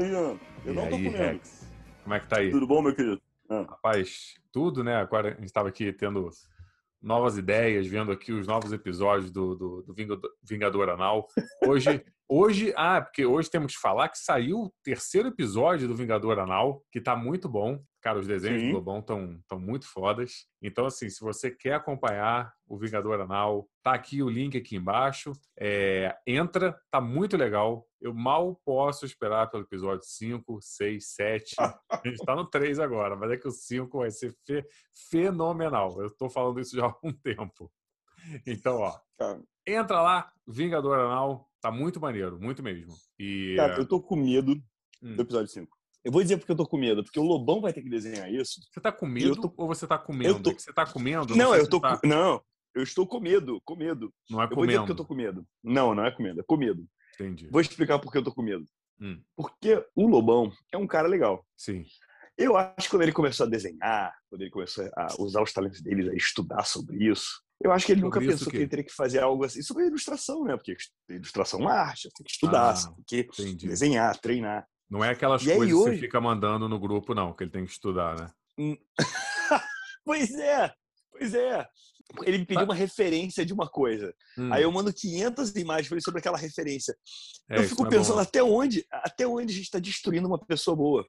Ian. Eu e não tô aí, comendo. Rex? Como é que tá aí? Tudo bom, meu querido? Ah, Rapaz, tudo, né? Agora a gente estava aqui tendo novas ideias, vendo aqui os novos episódios do, do, do Vingador, Vingador Anal. Hoje, hoje, ah, porque hoje temos que falar que saiu o terceiro episódio do Vingador Anal, que tá muito bom. Cara, os desenhos Sim. do Lobão estão tão muito fodas. Então, assim, se você quer acompanhar o Vingador Anal, tá aqui o link aqui embaixo. É, entra, tá muito legal. Eu mal posso esperar pelo episódio 5, 6, 7. A gente tá no 3 agora, mas é que o 5 vai ser fe- fenomenal. Eu tô falando isso já há um tempo. Então, ó, cara, entra lá, Vingador Anal, tá muito maneiro, muito mesmo. E cara, eu tô com medo Hum. do episódio 5. Eu vou dizer porque eu tô com medo, porque o Lobão vai ter que desenhar isso. você tá com eu medo tô- ou você tá comendo? tô- É que você tá comendo? Não, sei eu tô tá- com... Não, eu estou com medo, com medo. Não é Eu vou dizer comendo. porque eu tô com medo. Não, não é com medo, é com medo. Entendi. Vou explicar por que eu tô com medo. Hum, Porque o Lobão é um cara legal. sim. Eu acho que quando ele começou a desenhar, quando ele começou a usar os talentos dele, a estudar sobre isso, eu acho que ele nunca pensou que ele teria que fazer algo assim. Sobre ilustração, né? Porque ilustração é uma arte, você tem que estudar, Ah, você tem que Entendi. desenhar, treinar. Não é aquelas E aí, coisas que hoje- você fica mandando no grupo, não, que ele tem que estudar, né? Pois é, pois é. Ele me pediu Ah. uma referência de uma coisa. Hum, Aí eu mando 500 imagens pra ele sobre aquela referência. é, eu fico é pensando até onde, até onde a gente está destruindo uma pessoa boa.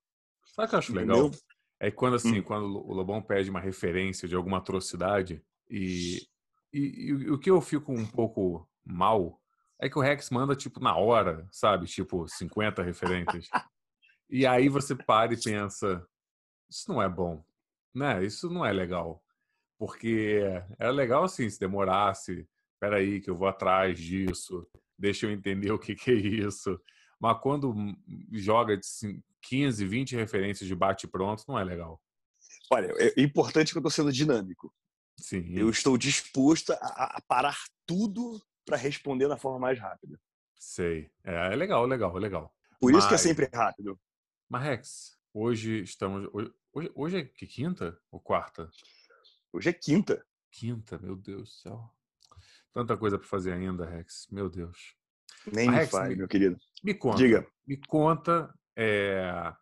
Sabe o que eu acho legal? entendeu? É quando assim, Hum. quando o Lobão pede uma referência de alguma atrocidade e, e- e o que eu fico um pouco mal é que o Rex manda tipo na hora, sabe? Tipo 50 referências. e aí você para e pensa, isso não é bom, né? Isso não é legal. Porque era legal assim, se demorasse, peraí que eu vou atrás disso, deixa eu entender o que, que é isso. Mas quando joga de cin- 15, 20 referências de bate pronto, não é legal. Olha, é importante que eu estou sendo dinâmico. Sim. Eu estou disposto a, a parar tudo para responder da forma mais rápida. Sei. É, é legal, legal, legal. Por isso que é Mas- sempre rápido. Mas, Rex, hoje estamos. Hoje, hoje- é que quinta ou quarta? Hoje é quinta. Quinta, meu Deus do céu. Tanta coisa para fazer ainda, Rex. Meu Deus. Nem Ah, me Rex, fale, meu querido. Me conta. Diga. Me conta. é,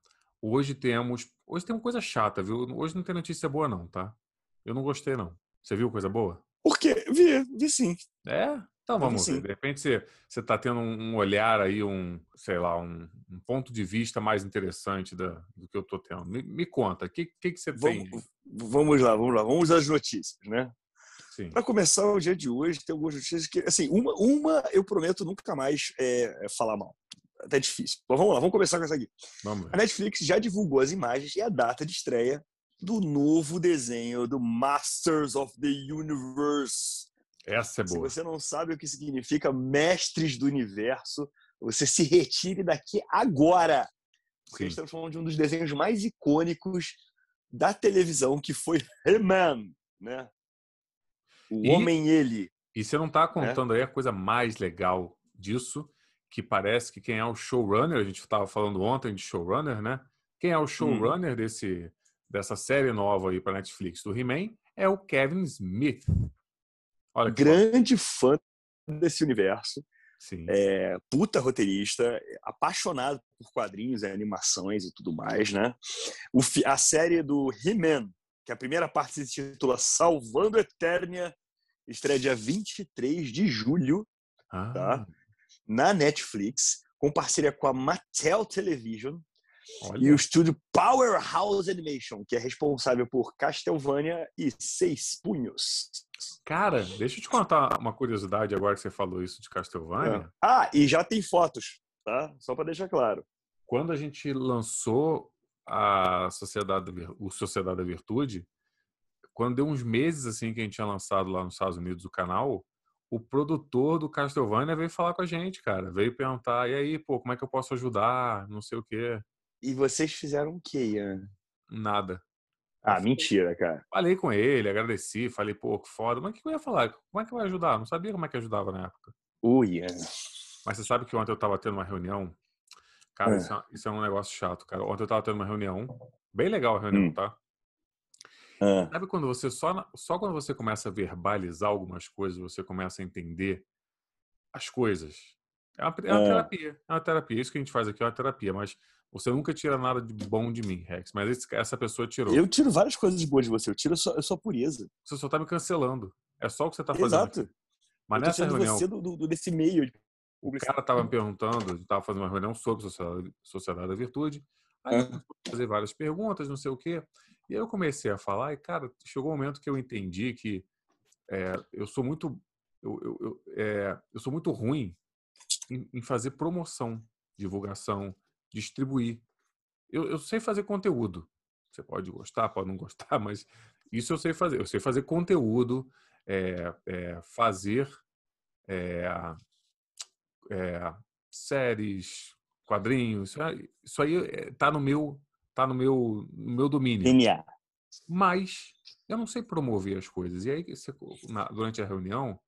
Hoje temos. Hoje tem uma coisa chata, viu? Hoje não tem notícia boa, não, tá? Eu não gostei, não. Você viu coisa boa? Por quê? Vi, vi sim. É? Então vamos ver. De repente você, você tá tendo um olhar aí, um, sei lá, um, um ponto de vista mais interessante da, do que eu tô tendo. Me, me conta, o que, que, que você tem? Vamos, vamos lá, vamos lá. Vamos às notícias, né? Para começar o dia de hoje, tem algumas notícias que, assim, uma, uma eu prometo nunca mais é, falar mal. Até difícil. Mas vamos lá, vamos começar com essa aqui. Vamos A. Netflix já divulgou as imagens e a data de estreia do novo desenho do Masters of the Universe. Essa é Se boa. você não sabe o que significa Mestres do Universo, você se retire daqui agora. Porque Sim. estamos falando de um dos desenhos mais icônicos da televisão, que foi He-Man, né? O E- Homem Ele. E você não tá contando aí a coisa mais legal disso, que parece que quem é o showrunner, a gente estava falando ontem de showrunner, né? Quem é o showrunner desse, dessa série nova aí para Netflix do He-Man é o Kevin Smith. Olha Grande fã desse universo. Sim. é, puta roteirista, apaixonado por quadrinhos, animações e tudo mais, né? O a série do He-Man, que a primeira parte se titula Salvando Eternia, estreia dia 23 de julho Ah, tá? na Netflix, com parceria com a Mattel Television olha. e o estúdio Powerhouse Animation, que é responsável por Castlevania e Seis Punhos. Cara, deixa eu te contar uma curiosidade agora que você falou isso de Castlevania. Ah, e já tem fotos, tá? Só para deixar claro. Quando a gente lançou a Sociedade o Sociedade da Virtude, quando deu uns meses assim que a gente tinha lançado lá nos Estados Unidos o canal, o produtor do Castlevania veio falar com a gente, cara. Veio perguntar, e aí, pô, como é que eu posso ajudar? Não sei o quê. E vocês fizeram o quê, Ian? Nada. Ah, mentira, cara. Falei com ele, agradeci, falei, pô, que foda. Mas o que eu ia falar? Como é que vai ajudar? Não sabia como é que ajudava na época. O Ian. Mas você sabe que ontem eu tava tendo uma reunião. Cara, É. isso, é, isso é um negócio chato, cara. Ontem eu tava tendo uma reunião. Bem legal a reunião, Hum. tá? Ah, Sabe quando você só, só quando você começa a verbalizar algumas coisas, você começa a entender as coisas. É uma, é uma terapia. É uma terapia. Isso que a gente faz aqui é uma terapia, mas você nunca tira nada de bom de mim, Rex. Mas esse, essa pessoa tirou. Eu tiro várias coisas boas de você. Eu tiro a sua, a sua pureza. Você só tá me cancelando. É só o que você tá fazendo. Exato. Aqui. Mas eu nessa reunião. Você do, do, desse meio. O cara tava me perguntando, a gente tava fazendo uma reunião sobre sociedade, sociedade da virtude. Aí eu fazer várias perguntas, não sei o quê. E aí eu comecei a falar, e, cara, chegou um momento que eu entendi que é, eu sou muito. Eu, eu, eu, é, eu sou muito ruim em, em, fazer promoção, divulgação, distribuir. Eu, eu sei fazer conteúdo. Você pode gostar, pode não gostar, mas isso eu sei fazer. Eu sei fazer conteúdo, é, é fazer é, é, séries, quadrinhos, isso aí está no meu tá no meu no meu domínio. DNA. Mas eu não sei promover as coisas. E aí você, na, durante a reunião,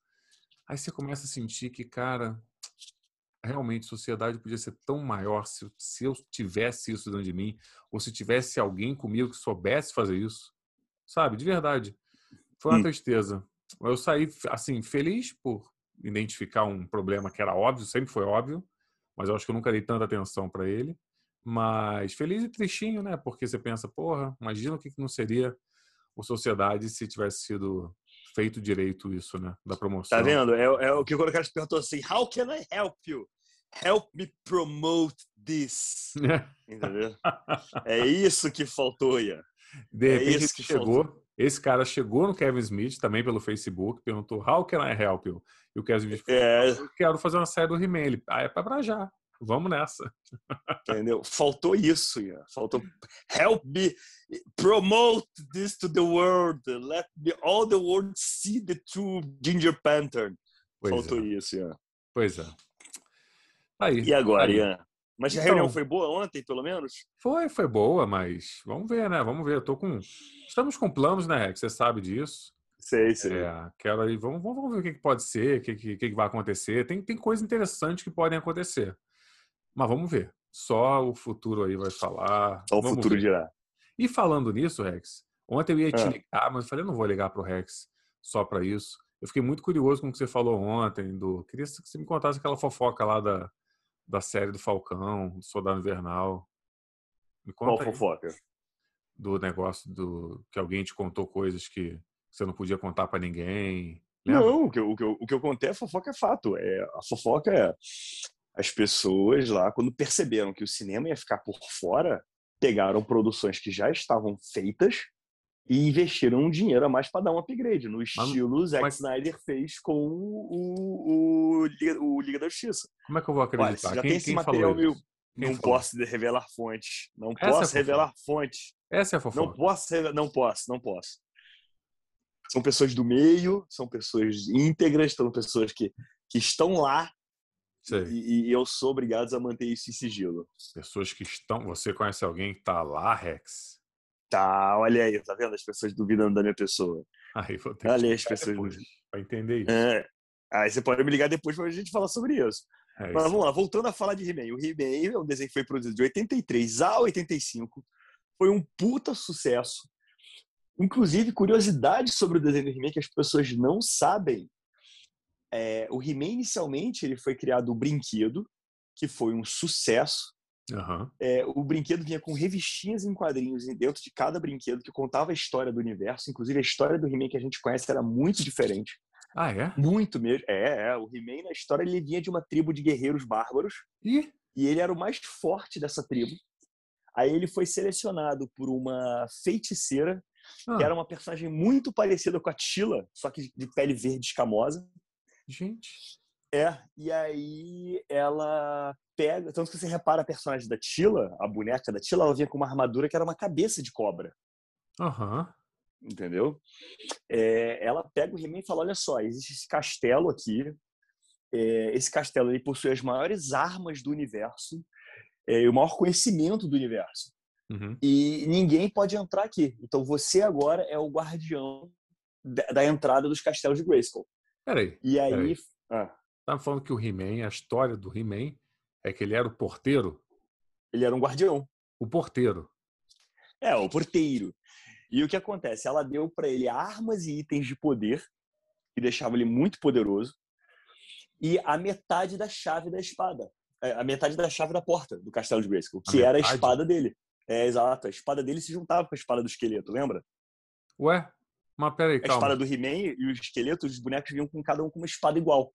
aí você começa a sentir que, cara, realmente a sociedade podia ser tão maior se, se eu tivesse isso dentro de mim, ou se tivesse alguém comigo que soubesse fazer isso. Sabe, de verdade. Foi uma hum. tristeza. Eu saí assim feliz por identificar um problema que era óbvio, sempre foi óbvio, mas eu acho que eu nunca dei tanta atenção para ele. Mas feliz e tristinho, né? Porque você pensa, porra, imagina o que não seria a sociedade se tivesse sido feito direito isso, né? Da promoção. Tá vendo? É, é o que o cara se perguntou assim: How can I help you? Help me promote this. Entendeu? é isso que faltou, Ian. De é repente é chegou, faltou. esse cara chegou no Kevin Smith também pelo Facebook, perguntou How can I help you? E o Kevin Smith falou, é... eu quero fazer uma série do He-Man. Ah, é pra já. Vamos nessa. Entendeu? Faltou isso, Ian. Faltou help me promote this to the world. Let me, all the world see the true Ginger Panther. Pois Faltou é. isso, Ian. Pois é. Aí, e agora, aí. Ian? Mas então, a reunião foi boa ontem, pelo menos? Foi, foi boa, mas vamos ver, né? Vamos ver. Eu tô com. Estamos com planos, né, Rex? Você sabe disso. Sei, sei. É, quero aí, vamos, vamos ver o que, pode ser, o que, que, que vai acontecer. Tem, tem coisas interessantes que podem acontecer. Mas vamos ver. Só o futuro aí vai falar. Só o vamos futuro ver. dirá. E falando nisso, Rex, ontem eu ia te ah. ligar, mas eu falei, eu não vou ligar pro Rex só para isso. Eu fiquei muito curioso com o que você falou ontem. Do... Queria que você me contasse aquela fofoca lá da, da série do Falcão, do Soldado Invernal. Me conta Qual aí. fofoca? Do negócio do que alguém te contou coisas que você não podia contar para ninguém. Lembra? Não, o que, eu, o, que eu, o que eu contei, a fofoca é fato. É, a fofoca é as pessoas lá, quando perceberam que o cinema ia ficar por fora, pegaram produções que já estavam feitas e investiram um dinheiro a mais para dar um upgrade, no estilo mas, Zack mas... Snyder fez com o, o, o, Liga da Justiça. Como é que eu vou acreditar? Olha, já quem, tem esse material meu. não falou? posso revelar fontes. Não Essa é posso é revelar fontes. Essa é a fofoca. Não posso, não posso, não posso. São pessoas do meio, são pessoas íntegras, são pessoas que, que estão lá e, e, eu sou obrigado a manter isso em sigilo. Pessoas que estão. Você conhece alguém que está lá, Rex? Tá, olha aí, tá vendo as pessoas duvidando da minha pessoa? Aí vou ter olha aí as pessoas. Para entender isso. É. Aí você pode me ligar depois para a gente falar sobre isso. É Mas vamos lá, voltando a falar de He-Man. O He-Man é um desenho que foi produzido de 83 a 85. Foi um puta sucesso. Inclusive, curiosidade sobre o desenho do He-Man que as pessoas não sabem é, o He-Man, inicialmente, ele foi criado o brinquedo, que foi um sucesso. Uhum. É, o brinquedo vinha com revistinhas em quadrinhos dentro de cada brinquedo que contava a história do universo. Inclusive, a história do He-Man que a gente conhece era muito diferente. Ah, é? Muito mesmo. É, é. O He-Man, na história, ele vinha de uma tribo de guerreiros bárbaros. E? E ele era o mais forte dessa tribo. Aí ele foi selecionado por uma feiticeira, ah. que era uma personagem muito parecida com a Tila, só que de pele verde escamosa. Gente. É, e aí ela pega. Tanto que você repara a personagem da Tila, a boneca da Tila, ela vinha com uma armadura que era uma cabeça de cobra. Aham. Uhum. Entendeu? É, ela pega o He-Man e fala: olha só, existe esse castelo aqui. É, esse castelo ele possui as maiores armas do universo é, o maior conhecimento do universo. Uhum. E ninguém pode entrar aqui. Então você agora é o guardião da, da entrada dos castelos de Grayskull. Peraí. E aí. Peraí. Ah. Tava falando que o He-Man, a história do He-Man é que ele era o porteiro? Ele era um guardião. O porteiro. É, o porteiro. E o que acontece? Ela deu para ele armas e itens de poder que deixavam ele muito poderoso. e a metade da chave da espada. É, a metade da chave da porta do castelo de Grayskull, que A era a espada dele. É, exato. A espada dele se juntava com a espada do esqueleto, lembra? Ué, mas peraí, A calma. espada do He-Man e o esqueleto, os bonecos vinham com cada um com uma espada igual.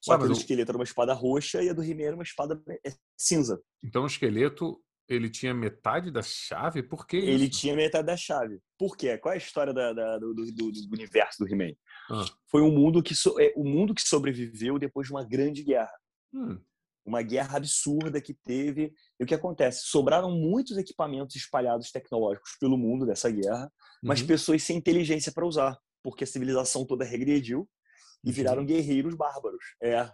Só que a o- esqueleto era uma espada roxa e a do He-Man era uma espada é, cinza. Então o esqueleto, ele tinha metade da chave? Por que isso? Ele tinha metade da chave. Por quê? Qual é a história da- da- do, do- do- universo do He-Man? Ah. Foi um mundo que so- é, o mundo que sobreviveu depois de uma grande guerra. Hum, Uma guerra absurda que teve. E o que acontece? Sobraram muitos equipamentos espalhados tecnológicos pelo mundo dessa guerra, mas uhum. pessoas sem inteligência para usar, porque a civilização toda regrediu e viraram guerreiros bárbaros. É.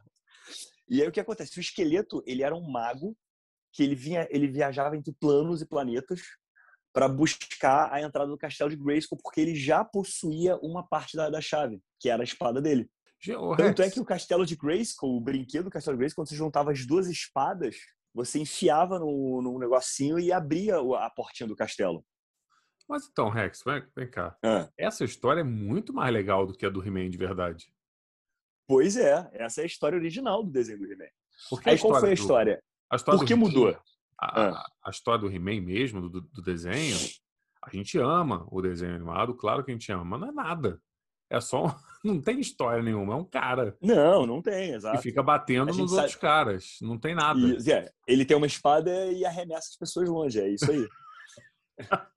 E aí o que acontece? O esqueleto, ele era um mago que ele vinha, ele viajava entre planos e planetas para buscar a entrada do castelo de Grayskull, porque ele já possuía uma parte da, da chave, que era a espada dele. Ge- ô, Tanto é que o castelo de Grayskull, o brinquedo do castelo de Grayskull, quando você juntava as duas espadas, você enfiava no, no negocinho e abria a portinha do castelo. Mas então, Rex, vem, vem cá. Ah. Essa história é muito mais legal do que a do He-Man de verdade. Pois é, essa é a história original do desenho do He-Man. Porque Aí qual foi a do- história? a história Por que mudou? A, Ah. a história do He-Man mesmo, do, do desenho, a gente ama o desenho animado, claro que a gente ama, mas não é nada. É só. Não tem história nenhuma, é um cara Não, não tem, exato. fica batendo nos sabe- outros caras. Não tem nada. E, é, ele tem uma espada e arremessa as pessoas longe, é isso aí.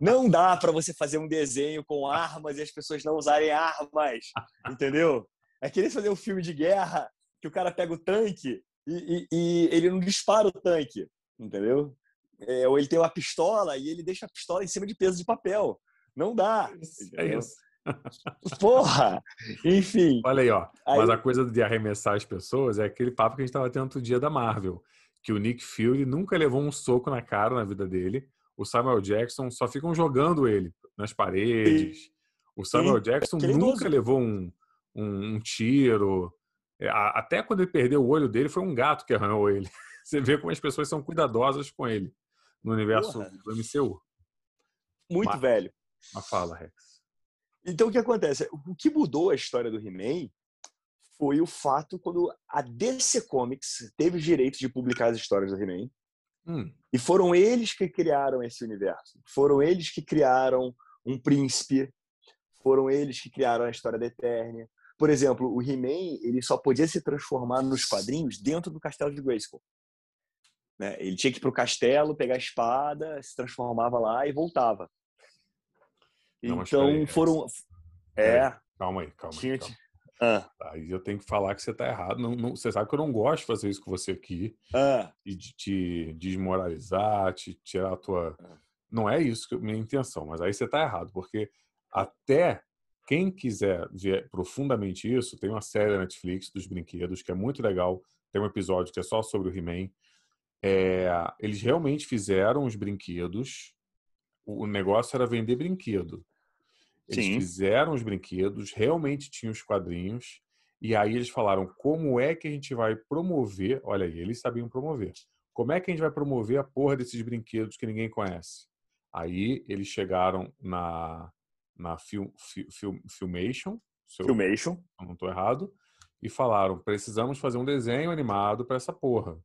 Não dá para você fazer um desenho com armas e as pessoas não usarem armas, entendeu? É querer fazer um filme de guerra que o cara pega o tanque e, e- e ele não dispara o tanque, entendeu? É, ou ele tem uma pistola e ele deixa a pistola em cima de peso de papel. Não dá. É isso. Porra! Enfim. Olha aí, ó. Aí- Mas a coisa de arremessar as pessoas é aquele papo que a gente estava tendo outro dia da Marvel. Que o Nick Fury nunca levou um soco na cara na vida dele. O Samuel Jackson só ficam jogando ele nas paredes. O Samuel Jackson aquele nunca levou um, um, um tiro. É, Até quando ele perdeu o olho dele, foi um gato que arranhou ele. Você vê como as pessoas são cuidadosas com ele no universo Porra. do MCU. Muito Mas- velho. Mas fala, Rex. Então, o que acontece? O que mudou a história do He-Man foi o fato quando a DC Comics teve os direitos de publicar as histórias do He-Man. Hum, E foram eles que criaram esse universo. Foram eles que criaram um príncipe. Foram eles que criaram a história da Eternia. Por exemplo, o He-Man ele só podia se transformar nos quadrinhos dentro do castelo de Grayskull. Né? Ele tinha que ir para o castelo, pegar a espada, se transformava lá e voltava. Não, então foram. Peraí. É, calma aí, calma aí. tinha. Calma. Ah, Aí eu tenho que falar que você tá errado. Não, não- você sabe que eu não gosto de fazer isso com você aqui. ah, E de te desmoralizar, te tirar a tua. Não é isso que a minha intenção, mas aí você tá errado, porque até quem quiser ver profundamente isso, tem uma série da Netflix dos brinquedos que é muito legal. Tem um episódio que é só sobre o He-Man. É, eles realmente fizeram os brinquedos. O negócio era vender brinquedo. Eles Sim. fizeram os brinquedos, realmente tinham os quadrinhos, e aí eles falaram como é que a gente vai promover. Olha aí, eles sabiam promover. Como é que a gente vai promover a porra desses brinquedos que ninguém conhece? Aí eles chegaram na, na Film, Fi- Film, Filmation, se eu Filmation. não estou errado, e falaram: precisamos fazer um desenho animado para essa porra.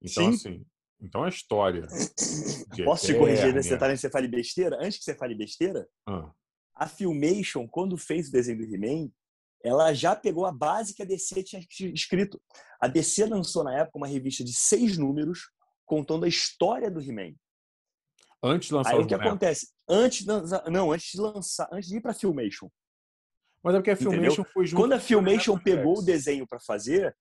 Então, Sim. assim, então a história. de Posso te corrigir nesse detalhe antes que você fale besteira? Antes que você fale besteira, Ah, a Filmation, quando fez o desenho do He-Man, ela já pegou a base que a DC tinha escrito. A DC lançou na época uma revista de seis números contando a história do He-Man. antes de lançar Aí o que bonecos. acontece? Antes de não, antes de lançar, antes de ir para Filmation. Mas é porque a Entendeu? Filmation foi junto Quando a Filmation pegou o desenho para fazer,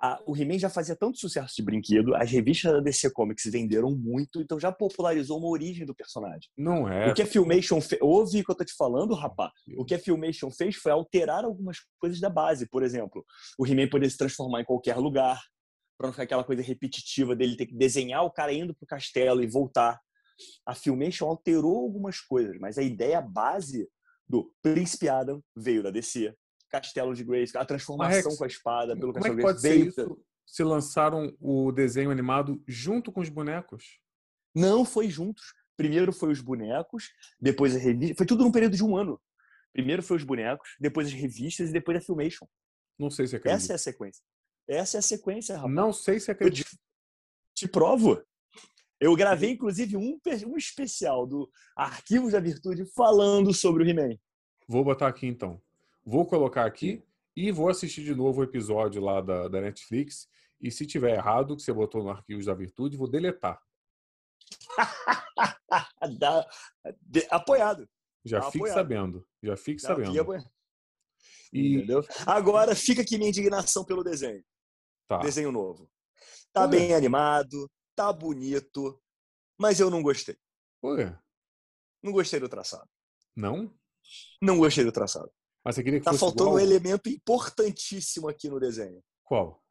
a- o He-Man já fazia tanto sucesso de brinquedo, as revistas da DC Comics venderam muito, então já popularizou uma origem do personagem. Não é. O que a Filmation fez. Ouve o que eu tô te falando, rapaz. O que a Filmation fez foi alterar algumas coisas da base. Por exemplo, o He-Man poder se transformar em qualquer lugar, para não ficar aquela coisa repetitiva dele ter que desenhar o cara indo pro castelo e voltar. A Filmation alterou algumas coisas, mas a ideia base do Príncipe Adam veio da DC. Castelo de Grace, a transformação Rex, com a espada pelo Como é Castelo que de pode Grace ser isso se lançaram o desenho animado junto com os bonecos? Não foi juntos. Primeiro foi os bonecos, depois a revista. Foi tudo num período de um ano. Primeiro foi os bonecos, depois as revistas e depois a Filmation. Não sei se acredita. Essa é a sequência. Essa é a sequência, rapaz. Não sei se Eu acredito. te, te provo. Eu gravei, inclusive, um, um especial do Arquivos da Virtude falando sobre o He-Man. Vou botar aqui então. Vou colocar aqui e vou assistir de novo o episódio lá da, da Netflix. E se tiver errado, que você botou no Arquivos da Virtude, vou deletar. Da- de- apoiado. Já Tá fique apoiado. sabendo. Já fique Não, sabendo. E Entendeu? Agora fica aqui minha indignação pelo desenho. tá. Desenho novo. Tá Ué. bem animado, tá bonito, mas eu não gostei. Ué, Não gostei do traçado. não? Não gostei do traçado. Mas você queria que Tá fosse faltando um igual? elemento importantíssimo aqui no desenho. Qual?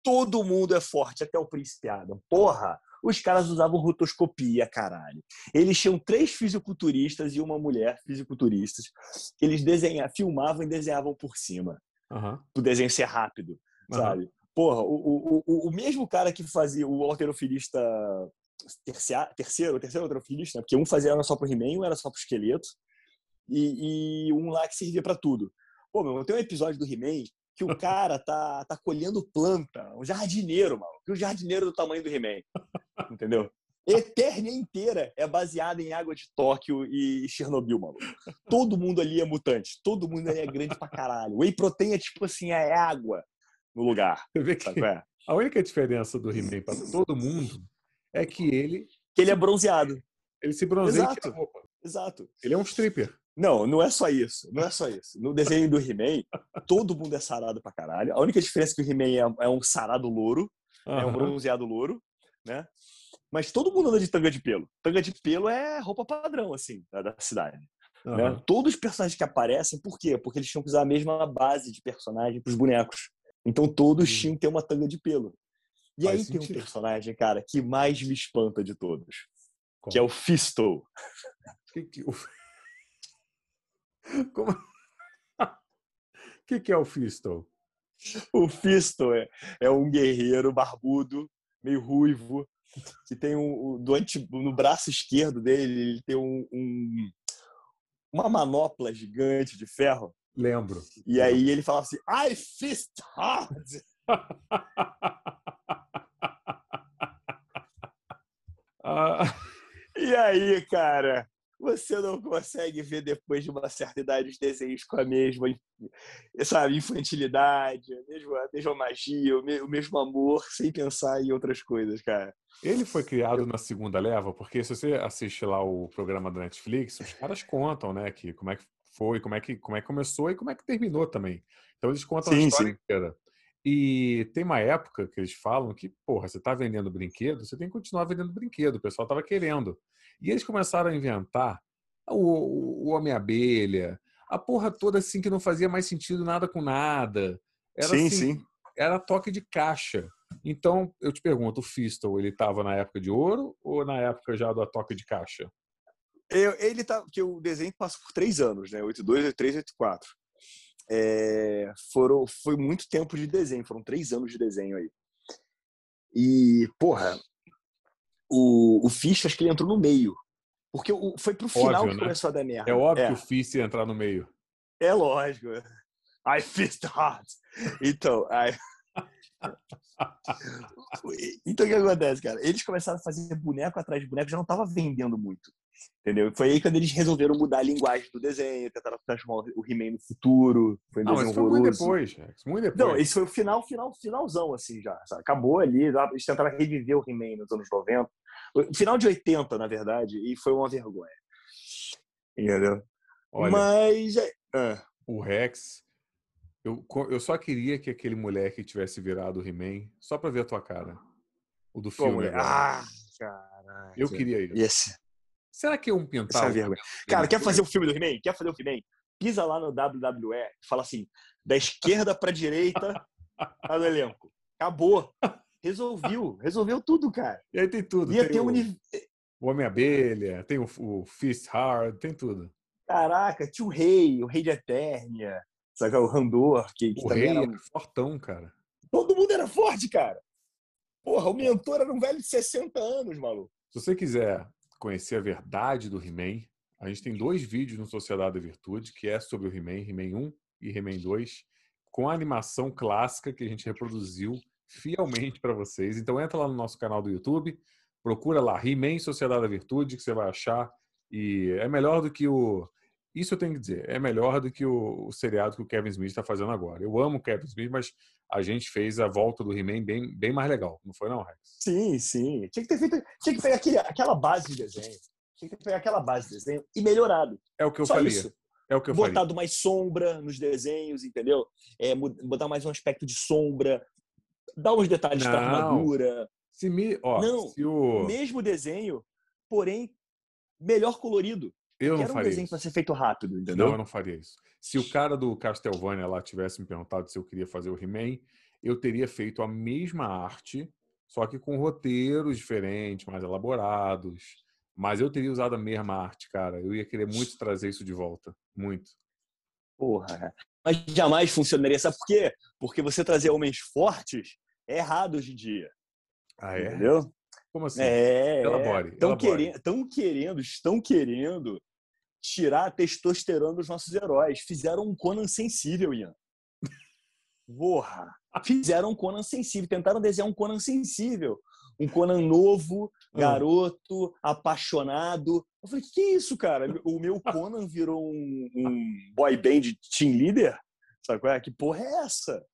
Todo mundo é forte, até o príncipe Adam. Porra! Os caras usavam rotoscopia, caralho. Eles tinham três fisiculturistas e uma mulher fisiculturistas eles desenha, filmavam e desenhavam por cima. Aham. O desenho ser rápido, Aham. sabe? Porra, o, o, o, o mesmo cara que fazia o alterofilista terceiro, o terceiro alterofilista, né? porque um fazia era só pro He-Man, um era só pro esqueleto, e, e um lá que servia pra tudo. Pô, meu, tem um episódio do He-Man que o cara tá, tá colhendo planta, um jardineiro, mano. Que o jardineiro do tamanho do He-Man. Entendeu? Eternia inteira é baseada em água de Tóquio e Chernobyl, maluco. Todo mundo ali é mutante. Todo mundo ali é grande pra caralho. Whey protein é tipo assim, é água no lugar. Você vê que é? a única diferença do He-Man para todo mundo é que ele, Que ele é bronzeado. ele se bronzeia Exato. Exato. Ele é um stripper. Não, não é só isso. Não é só isso. No desenho do He-Man, todo mundo é sarado pra caralho. A única diferença é que o He-Man é, é um sarado louro, é um bronzeado louro, né? Mas todo mundo anda de tanga de pelo. Tanga de pelo é roupa padrão, assim, da, da cidade. né? Aham. Todos os personagens que aparecem, por quê? Porque eles tinham que usar a mesma base de personagem pros bonecos. Então todos Hum. tinham que ter uma tanga de pelo. E Faz aí tem um sentido. personagem, cara, que mais me espanta de todos, Qual? que é o Fisto. Que que- Como... O que, que é o Fistel? O Fisto é, é um guerreiro barbudo, meio ruivo, que tem um, do anti, no braço esquerdo dele, ele tem um, um- uma manopla gigante de ferro. Lembro. E aí ele falava assim, I fist hard! Ah, E aí, cara, você não consegue ver depois de uma certa idade os desenhos com a mesma, sabe, infantilidade, a mesma, a mesma magia, o me- o mesmo amor, sem pensar em outras coisas, cara. ele foi criado na segunda leva, porque se você assiste lá o programa da Netflix, os caras contam, né, que como é que foi, como é que, como é que começou e como é que terminou também. Então eles contam Sim, a história sim. inteira. E tem uma época que eles falam que, porra, você tá vendendo brinquedo, você tem que continuar vendendo brinquedo, o pessoal tava querendo. E eles começaram a inventar o, o, Homem-Abelha, a porra toda assim que não fazia mais sentido nada com nada. Era sim, assim, sim. era toque de caixa. Então, eu te pergunto, o Fistel, ele estava na época de ouro ou na época já da toque de caixa? Eu- ele tá, porque o desenho passa por três anos, né? 82, 83, 84. É, foram, foi muito tempo de desenho, foram três anos de desenho aí. E, porra, o, o Fish, acho que ele entrou no meio. Porque o, foi pro final Óbvio, que né? começou a dar merda. É óbvio é, que o Fist ia entrar no meio. é lógico. I fist hard. Então, aí... então o que acontece, cara? Eles começaram a fazer boneco atrás de boneco, já não tava vendendo muito. Entendeu? Foi aí quando eles resolveram mudar a linguagem do desenho, tentaram transformar o He-Man no futuro. Foi um Não, desenho foi muito depois, Rex. Muito depois. Não, esse foi o final, final, finalzão, assim, já. sabe? Acabou ali, eles tentaram reviver o He-Man nos anos 90. O Final de 80, na verdade, e foi uma vergonha. Entendeu? Olha, Mas. ah, o Rex, eu, eu só queria que aquele moleque tivesse virado o He-Man só pra ver a tua cara. O do pô, filme. mulher. Ah, caraca. eu queria isso. Esse, Será que é um essa é vergonha. Cara, quer fazer o filme do He-Man? Quer fazer o He-Man? Pisa lá no WWE e fala assim: da esquerda pra direita, tá no elenco. Acabou. Resolveu. Resolveu tudo, cara. E aí tem tudo. Ia tem ter o, um. uni- o Homem-Abelha, tem o, o Fist Hard, tem tudo. Caraca, tinha o rei, o rei de Eternia, sabe? O Randor, que, que O também rei era. era fortão, cara. Todo mundo era forte, cara. Porra, o mentor era um velho de 60 anos, maluco. Se você quiser conhecer a verdade do He-Man, a gente tem dois vídeos no Sociedade da Virtude, que é sobre o He-Man, He-Man 1 e He-Man 2. com a animação clássica que a gente reproduziu fielmente para vocês. Então entra lá no nosso canal do YouTube, procura lá He-Man Sociedade da Virtude, que você vai achar. E é melhor do que o. Isso eu tenho que dizer, é melhor do que o, o seriado que o Kevin Smith está fazendo agora. Eu amo o Kevin Smith, mas a gente fez a volta do He-Man bem, bem mais legal, não foi não, Rex? Sim, sim. Tinha que ter feito. Tinha que pegar aquele, aquela base de desenho. Tinha que pegar aquela base de desenho e melhorado. É o que eu Só faria. isso. É o que eu Botado faria. mais sombra nos desenhos, entendeu? É, botar mais um aspecto de sombra, dar uns detalhes Não. armadura. Se me, ó, Não, se o Mesmo desenho, porém melhor colorido. Eu não era um faria desenho isso. para ser feito rápido, Não, entendeu? eu não faria isso. Se o cara do Castlevania lá tivesse me perguntado se eu queria fazer o He-Man, eu teria feito a mesma arte, só que com roteiros diferentes, mais elaborados. Mas eu teria usado a mesma arte, cara. Eu ia querer muito trazer isso de volta. Muito. Porra. Mas jamais funcionaria. Sabe por quê? Porque você trazer homens fortes é errado hoje em dia. Ah, é? Entendeu? Como assim? É. Elabore, Estão tão querendo, estão querendo tirar a testosterona dos nossos heróis. Fizeram um Conan sensível, Ian. Porra! Fizeram um Conan sensível. Tentaram desenhar um Conan sensível. Um Conan novo, Ah. garoto, apaixonado. Eu falei, que que é isso, cara? O meu Conan virou um, um boy band team leader? Sabe qual é? Que porra é essa?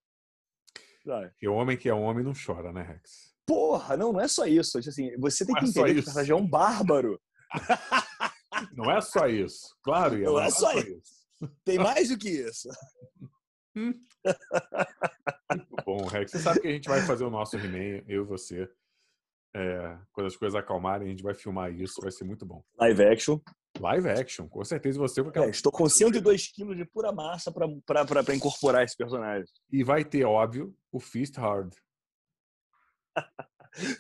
Sabe? Porque homem que é homem não chora, né, Rex? Porra, não, não é só isso. Assim, você tem Não que é entender que o personagem é um bárbaro. Não é só isso. Claro, Ian, Não é só isso. Tem mais do que isso. Muito bom, Rex. Você sabe que a gente vai fazer o nosso He-Man, eu e você. É, quando as coisas acalmarem, a gente vai filmar isso, vai ser muito bom. Live action. Live action, com certeza você com aquela. É, estou com 102 quilos de pura massa para incorporar esse personagem. E vai ter, óbvio, o Fist Hard.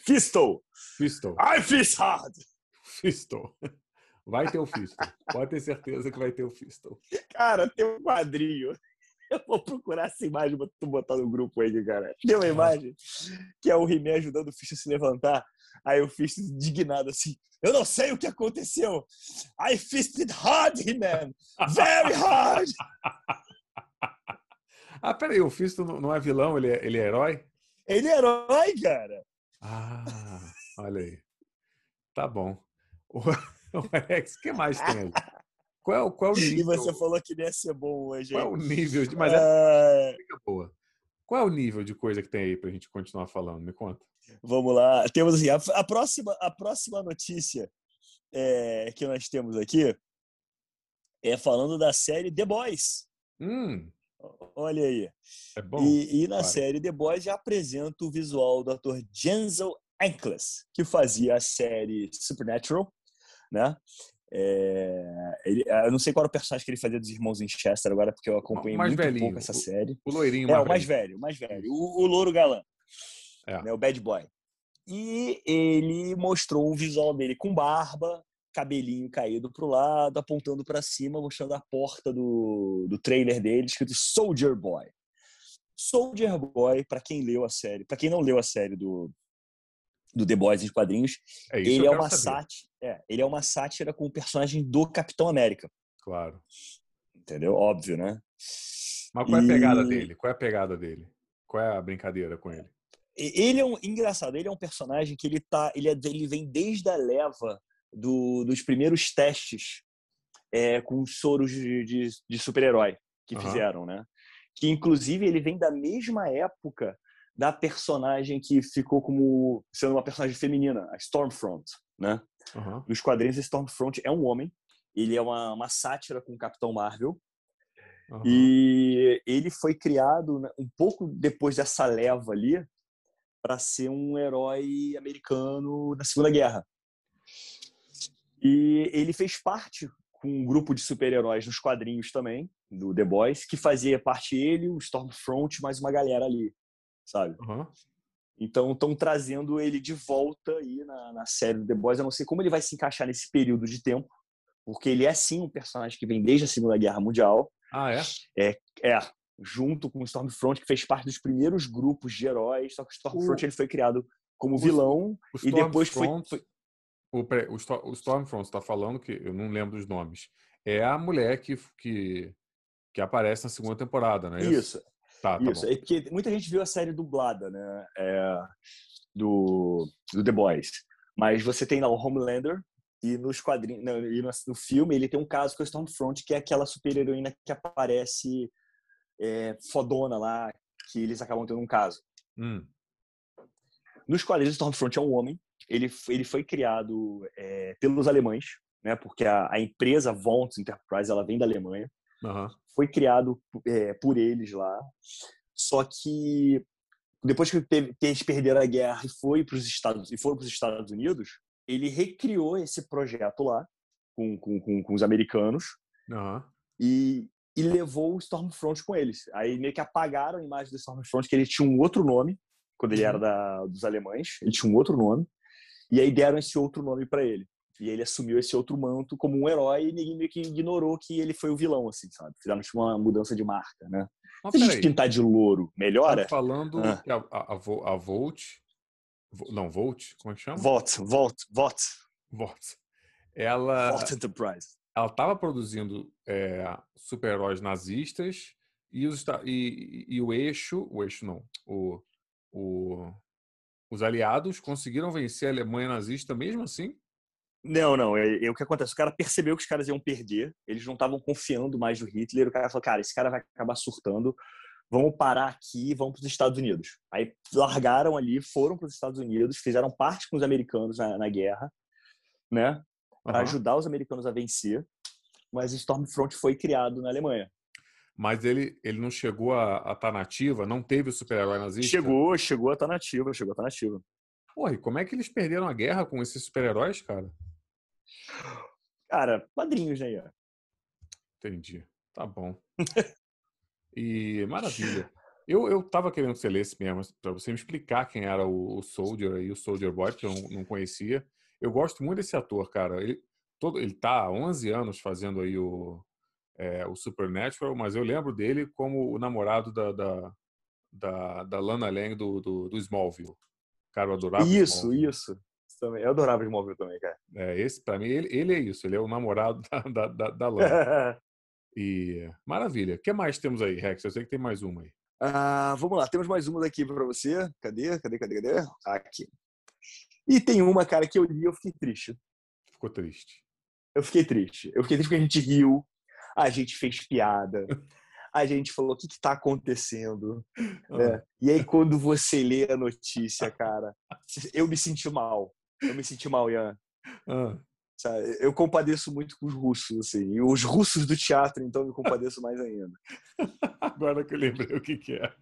Fistel! Fistel. I fist hard! Fistel. Vai ter o Fistel. Pode ter certeza que vai ter o Fistel. Cara, tem um quadrinho. Eu vou procurar essa imagem pra tu botar no grupo aí, cara. Tem uma imagem que é o He-Man ajudando o Fisto a se levantar. Aí o Fisto indignado assim, eu não sei o que aconteceu. I fisted hard, He-Man. Very hard. Ah, peraí, o Fistel não não é vilão, ele é, ele é herói? Ele é herói, cara. Ah, olha aí. Tá bom. O, o que mais tem aí? Qual é, o- qual é E nível? você falou que ia ser bom hoje, Qual é o nível de. Mas é Ah, boa. Qual é o nível de coisa que tem aí pra gente continuar falando? Me conta. Vamos lá. Temos assim, a, a próxima, a próxima notícia é, que nós temos aqui é falando da série The Boys. Hum, Olha aí. é bom. e, e na vai. série The Boys já apresenta o visual do ator Denzel Ankles, que fazia a série Supernatural, né? É, ele- eu não sei qual era o personagem que ele fazia dos irmãos Winchester agora, porque eu acompanhei mais muito velhinho, pouco essa o- série. O loirinho É, o mais velho. o mais velho. O, o louro galã. É. Né, o bad boy. E ele mostrou o visual dele com barba, cabelinho caído pro lado, apontando para cima, mostrando a porta do, do trailer dele, escrito Soldier Boy. Soldier Boy, para quem leu a série, para quem não leu a série do, do The Boys em quadrinhos, É ele é uma sátira, é, ele é uma sátira com o personagem do Capitão América, Claro. entendeu? Óbvio, né? Mas qual é a pegada E- dele? Qual é a pegada dele? Qual é a brincadeira com ele? Ele é um engraçado, ele é um personagem que ele tá, ele, é, ele vem desde a leva do- dos primeiros testes é, com os soros de, de- de super-herói que Aham. fizeram, né? Que inclusive ele vem da mesma época da personagem que ficou como sendo uma personagem feminina, a Stormfront, né? Aham. Nos quadrinhos, Stormfront é um homem, ele é uma, uma sátira com o Capitão Marvel, aham. e ele foi criado né, um pouco depois dessa leva ali para ser um herói americano na Segunda Guerra. E ele fez parte com um grupo de super-heróis nos quadrinhos também, do The Boys, que fazia parte ele, o Stormfront, mais uma galera ali, sabe? Aham. Então estão trazendo ele de volta aí na, na série do The Boys. Eu não sei como ele vai se encaixar nesse período de tempo, porque ele é sim um personagem que vem desde a Segunda Guerra Mundial. Ah, é? É, junto com o Stormfront, que fez parte dos primeiros grupos de heróis, só que o Stormfront O- ele foi criado como o- vilão O e depois foi, Stormfront- foi- O, o, o Stormfront está falando que eu não lembro dos nomes. É a mulher que, que, que aparece na segunda temporada, não é isso? isso. Tá, tá Isso, bom. é porque muita gente viu a série dublada, né? É, do, do The Boys. Mas você tem lá o Homelander e nos quadrinhos, no, e no, no filme ele tem um caso com a Stormfront, que é aquela super heroína que aparece é, fodona lá, que eles acabam tendo um caso. Hum, Nos quadrinhos, Stormfront é um homem. Ele, ele foi criado é, pelos alemães, né? Porque a, a empresa Vonts Enterprise ela vem da Alemanha. Aham. Foi criado é, por eles lá. Só que depois que eles perderam a guerra e foi para os Estados e foram para os Estados Unidos, ele recriou esse projeto lá com, com, com, com os americanos aham. e, e levou o Stormfront com eles. Aí meio que apagaram a imagem do Stormfront, que ele tinha um outro nome, quando ele Uhum. era da, dos alemães, ele tinha um outro nome, e aí deram esse outro nome para ele. E ele assumiu esse outro manto como um herói e ninguém meio que ignorou que ele foi o vilão, assim, sabe? Fizeram tipo, uma mudança de marca, né? Mas Se a gente peraí, pintar de louro, melhora? tá falando Ah. que a, a, a, a Volt... Vo- Não, Volt? Como é que chama? Vote, vote, vote. Volt. Ela... Vote Enterprise. ela estava produzindo é, super-heróis nazistas e, os, e, e- e o eixo, o eixo não, o, o- os aliados conseguiram vencer a Alemanha nazista mesmo assim? Não, não. É, é o que acontece. O cara percebeu que os caras iam perder. Eles não estavam confiando mais no Hitler. O cara falou, cara, esse cara vai acabar surtando. Vamos parar aqui e vamos para os Estados Unidos. Aí largaram ali, foram para os Estados Unidos, fizeram parte com os americanos na, na guerra, né? Para Aham. ajudar os americanos a vencer. Mas Stormfront foi criado na Alemanha. Mas ele, ele não chegou a estar nativa, não teve o super-herói nazista? Chegou, chegou a estar nativa, chegou a estar nativa. Porra, e como é que eles perderam a guerra com esses super-heróis, cara? Cara, quadrinhos, né? Ian? Entendi. Tá bom. E maravilha. Eu, eu tava querendo que você lesse mesmo, para você me explicar quem era o, o Soldier e o Soldier Boy, porque eu não, não conhecia. Eu gosto muito desse ator, cara. Ele, todo, ele tá há 11 anos fazendo aí o, é, o Supernatural, mas eu lembro dele como o namorado da, da, da, da Lana Lang do, do, do Smallville. Cara, eu adorava Isso, isso. Também. Eu adorava móvel também, cara. É, esse, pra mim, ele, ele é isso. Ele é o namorado da, da, da, da Lana. E maravilha. O que mais temos aí, Rex? Eu sei que tem mais uma aí. Ah, vamos lá, temos mais uma daqui para você. Cadê? Cadê? Cadê? Cadê? Aqui. E tem uma, cara, que eu li e eu fiquei triste. Ficou triste. Eu fiquei triste. Eu fiquei triste porque a gente riu, a gente fez piada, a gente falou o que está acontecendo. né? E aí, quando você lê a notícia, cara, eu me senti mal. Eu me senti mal, Ian. Ah, Sabe? Eu compadeço muito com os russos, assim. E os russos do teatro, então, eu me compadeço mais ainda. agora que eu lembrei o que, que é.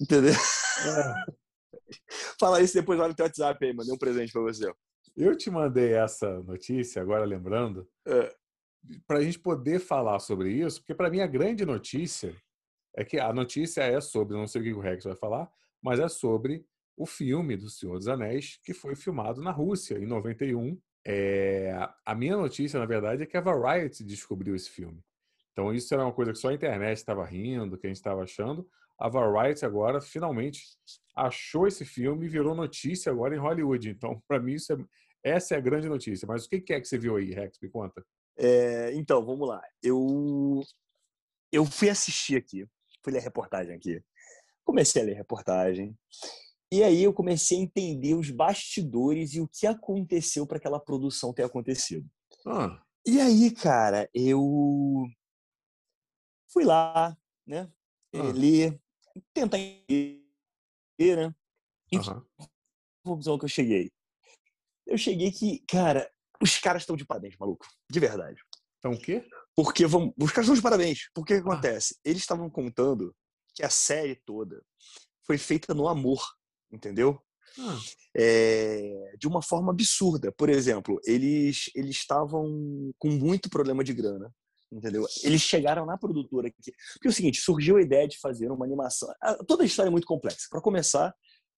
Entendeu? Fala isso depois lá no teu WhatsApp aí, mandei um presente pra você. Eu te mandei essa notícia, agora lembrando, É. para a gente poder falar sobre isso, porque para mim a grande notícia é que a notícia é sobre, não sei o que o Rex vai falar, mas é sobre o filme do Senhor dos Anéis, que foi filmado na Rússia, em 91. É, a minha notícia, na verdade, é que a Variety descobriu esse filme. Então, isso era uma coisa que só a internet estava rindo, que a gente estava achando. A Variety agora, finalmente, achou esse filme e virou notícia agora em Hollywood. Então, para mim, isso é, essa é a grande notícia. Mas o que é que você viu aí, Rex? Me conta. É, então, vamos lá. Eu, eu fui assistir aqui, fui ler reportagem aqui. Comecei a ler reportagem. E aí eu comecei a entender os bastidores e o que aconteceu para aquela produção ter acontecido. Ah, E aí, cara, eu fui lá, né? Ah. Ler, tentar entender, né? Aham. conclusão que eu cheguei? Eu cheguei que, cara, os caras estão de parabéns, maluco. De verdade. Então, o quê? Porque vamos, os caras estão de parabéns. Porque o que Ah. acontece? Eles estavam contando que a série toda foi feita no amor, entendeu? É, de uma forma absurda. Por exemplo, eles eles estavam com muito problema de grana, entendeu? Eles chegaram na produtora aqui. Porque é o seguinte, surgiu a ideia de fazer uma animação. Toda a história é muito complexa. Para começar,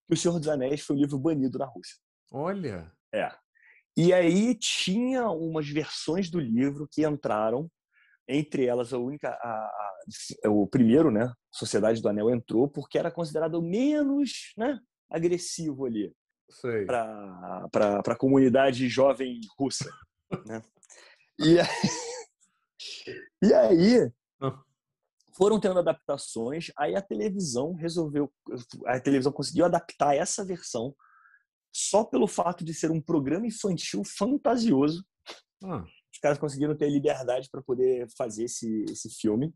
que O Senhor dos Anéis foi um livro banido na Rússia. olha. É. E aí tinha umas versões do livro que entraram, entre elas a única, a, a- o primeiro, né? Sociedade do Anel entrou porque era considerado o menos, né? Agressivo ali para para a comunidade jovem russa, né? E aí, e aí foram tendo adaptações, aí a televisão resolveu, a televisão conseguiu adaptar essa versão só pelo fato de ser um programa infantil fantasioso. Ah. Os caras conseguiram ter liberdade para poder fazer esse, esse filme.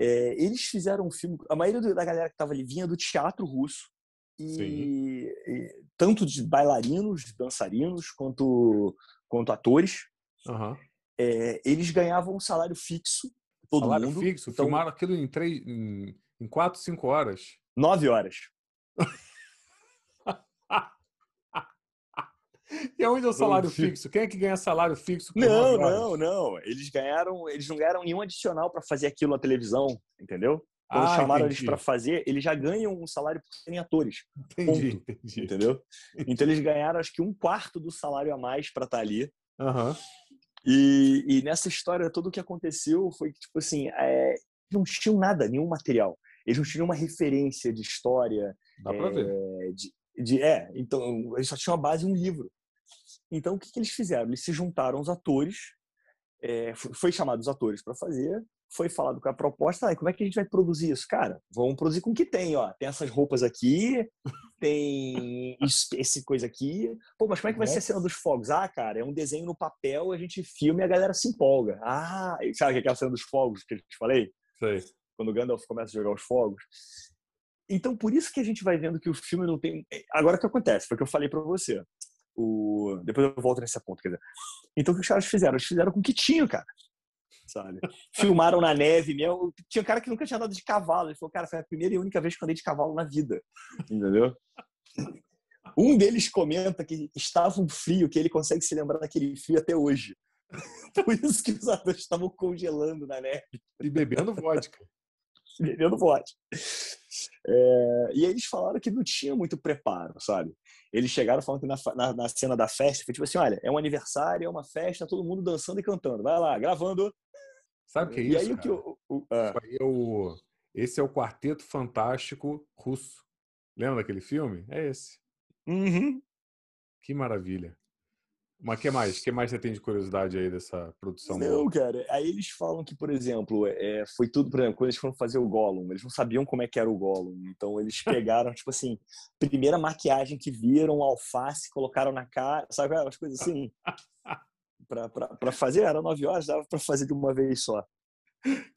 É, eles fizeram um filme. A maioria da galera que estava ali vinha do teatro russo. E, e, tanto de bailarinos, dançarinos, quanto, quanto atores. Uhum. É, eles ganhavam um salário fixo. Todo salário mundo. fixo? Então, Filmaram aquilo em, três, em, em quatro, cinco horas? Nove horas. E onde é o salário fixo? Quem é que ganha salário fixo? Não, não, não. Eles ganharam, eles não ganharam nenhum adicional para fazer aquilo na televisão, entendeu? Quando ah, chamaram entendi. eles para fazer, eles já ganham um salário por serem atores. Entendi, ponto, entendi. Entendeu? Então eles ganharam acho que um quarto do salário a mais para estar tá ali. Uhum. E, e, nessa história, tudo o que aconteceu foi que, tipo assim, é, não tinham nada, nenhum material. Eles não tinham uma referência de história. Dá é, pra ver. De, de, é, então, eles só tinham a base um livro. Então, o que, que eles fizeram? Eles se juntaram os atores, é, foi chamado os atores para fazer, foi falado com a proposta, ah, como é que a gente vai produzir isso? Cara, vamos produzir com o que tem, ó. Tem essas roupas aqui, tem esse coisa aqui. Pô, mas como é que vai ser a cena dos fogos? Ah, cara, é um desenho no papel, a gente filma e a galera se empolga. Ah, sabe que é aquela cena dos fogos que eu te falei? Sei. Quando o Gandalf começa a jogar os fogos. Então, por isso que a gente vai vendo que o filme não tem. Agora o que acontece? Foi o que eu falei para você. O... Depois eu volto nesse ponto. Quer dizer. Então, o que os caras fizeram? Eles fizeram com o que tinham, cara. Sabe? Filmaram na neve mesmo. Tinha um cara que nunca tinha andado de cavalo. Ele falou, cara, foi a primeira e única vez que eu andei de cavalo na vida. Entendeu? Um deles comenta que estava um frio, que ele consegue se lembrar daquele frio até hoje. Por isso que os atores estavam congelando na neve. E bebendo vodka. bebendo vodka. É, e aí eles falaram que não tinha muito preparo, sabe? Eles chegaram falando que na, na, na, cena da festa foi tipo assim: olha, é um aniversário, é uma festa, todo mundo dançando e cantando. Vai lá, gravando. Sabe o que é e isso? Aí, o que o, ah. é o, esse é o Quarteto Fantástico Russo. Lembra daquele filme? É esse. Uhum. Que maravilha. Mas o que mais? que mais você tem de curiosidade aí dessa produção? Não, cara. Aí eles falam que, por exemplo, é, foi tudo, por exemplo, quando eles foram fazer o Gollum, eles não sabiam como é que era o Gollum. Então eles pegaram, tipo assim, primeira maquiagem que viram, alface, colocaram na cara, sabe? Umas coisas assim. pra, pra, pra fazer, era nove horas, dava pra fazer de uma vez só.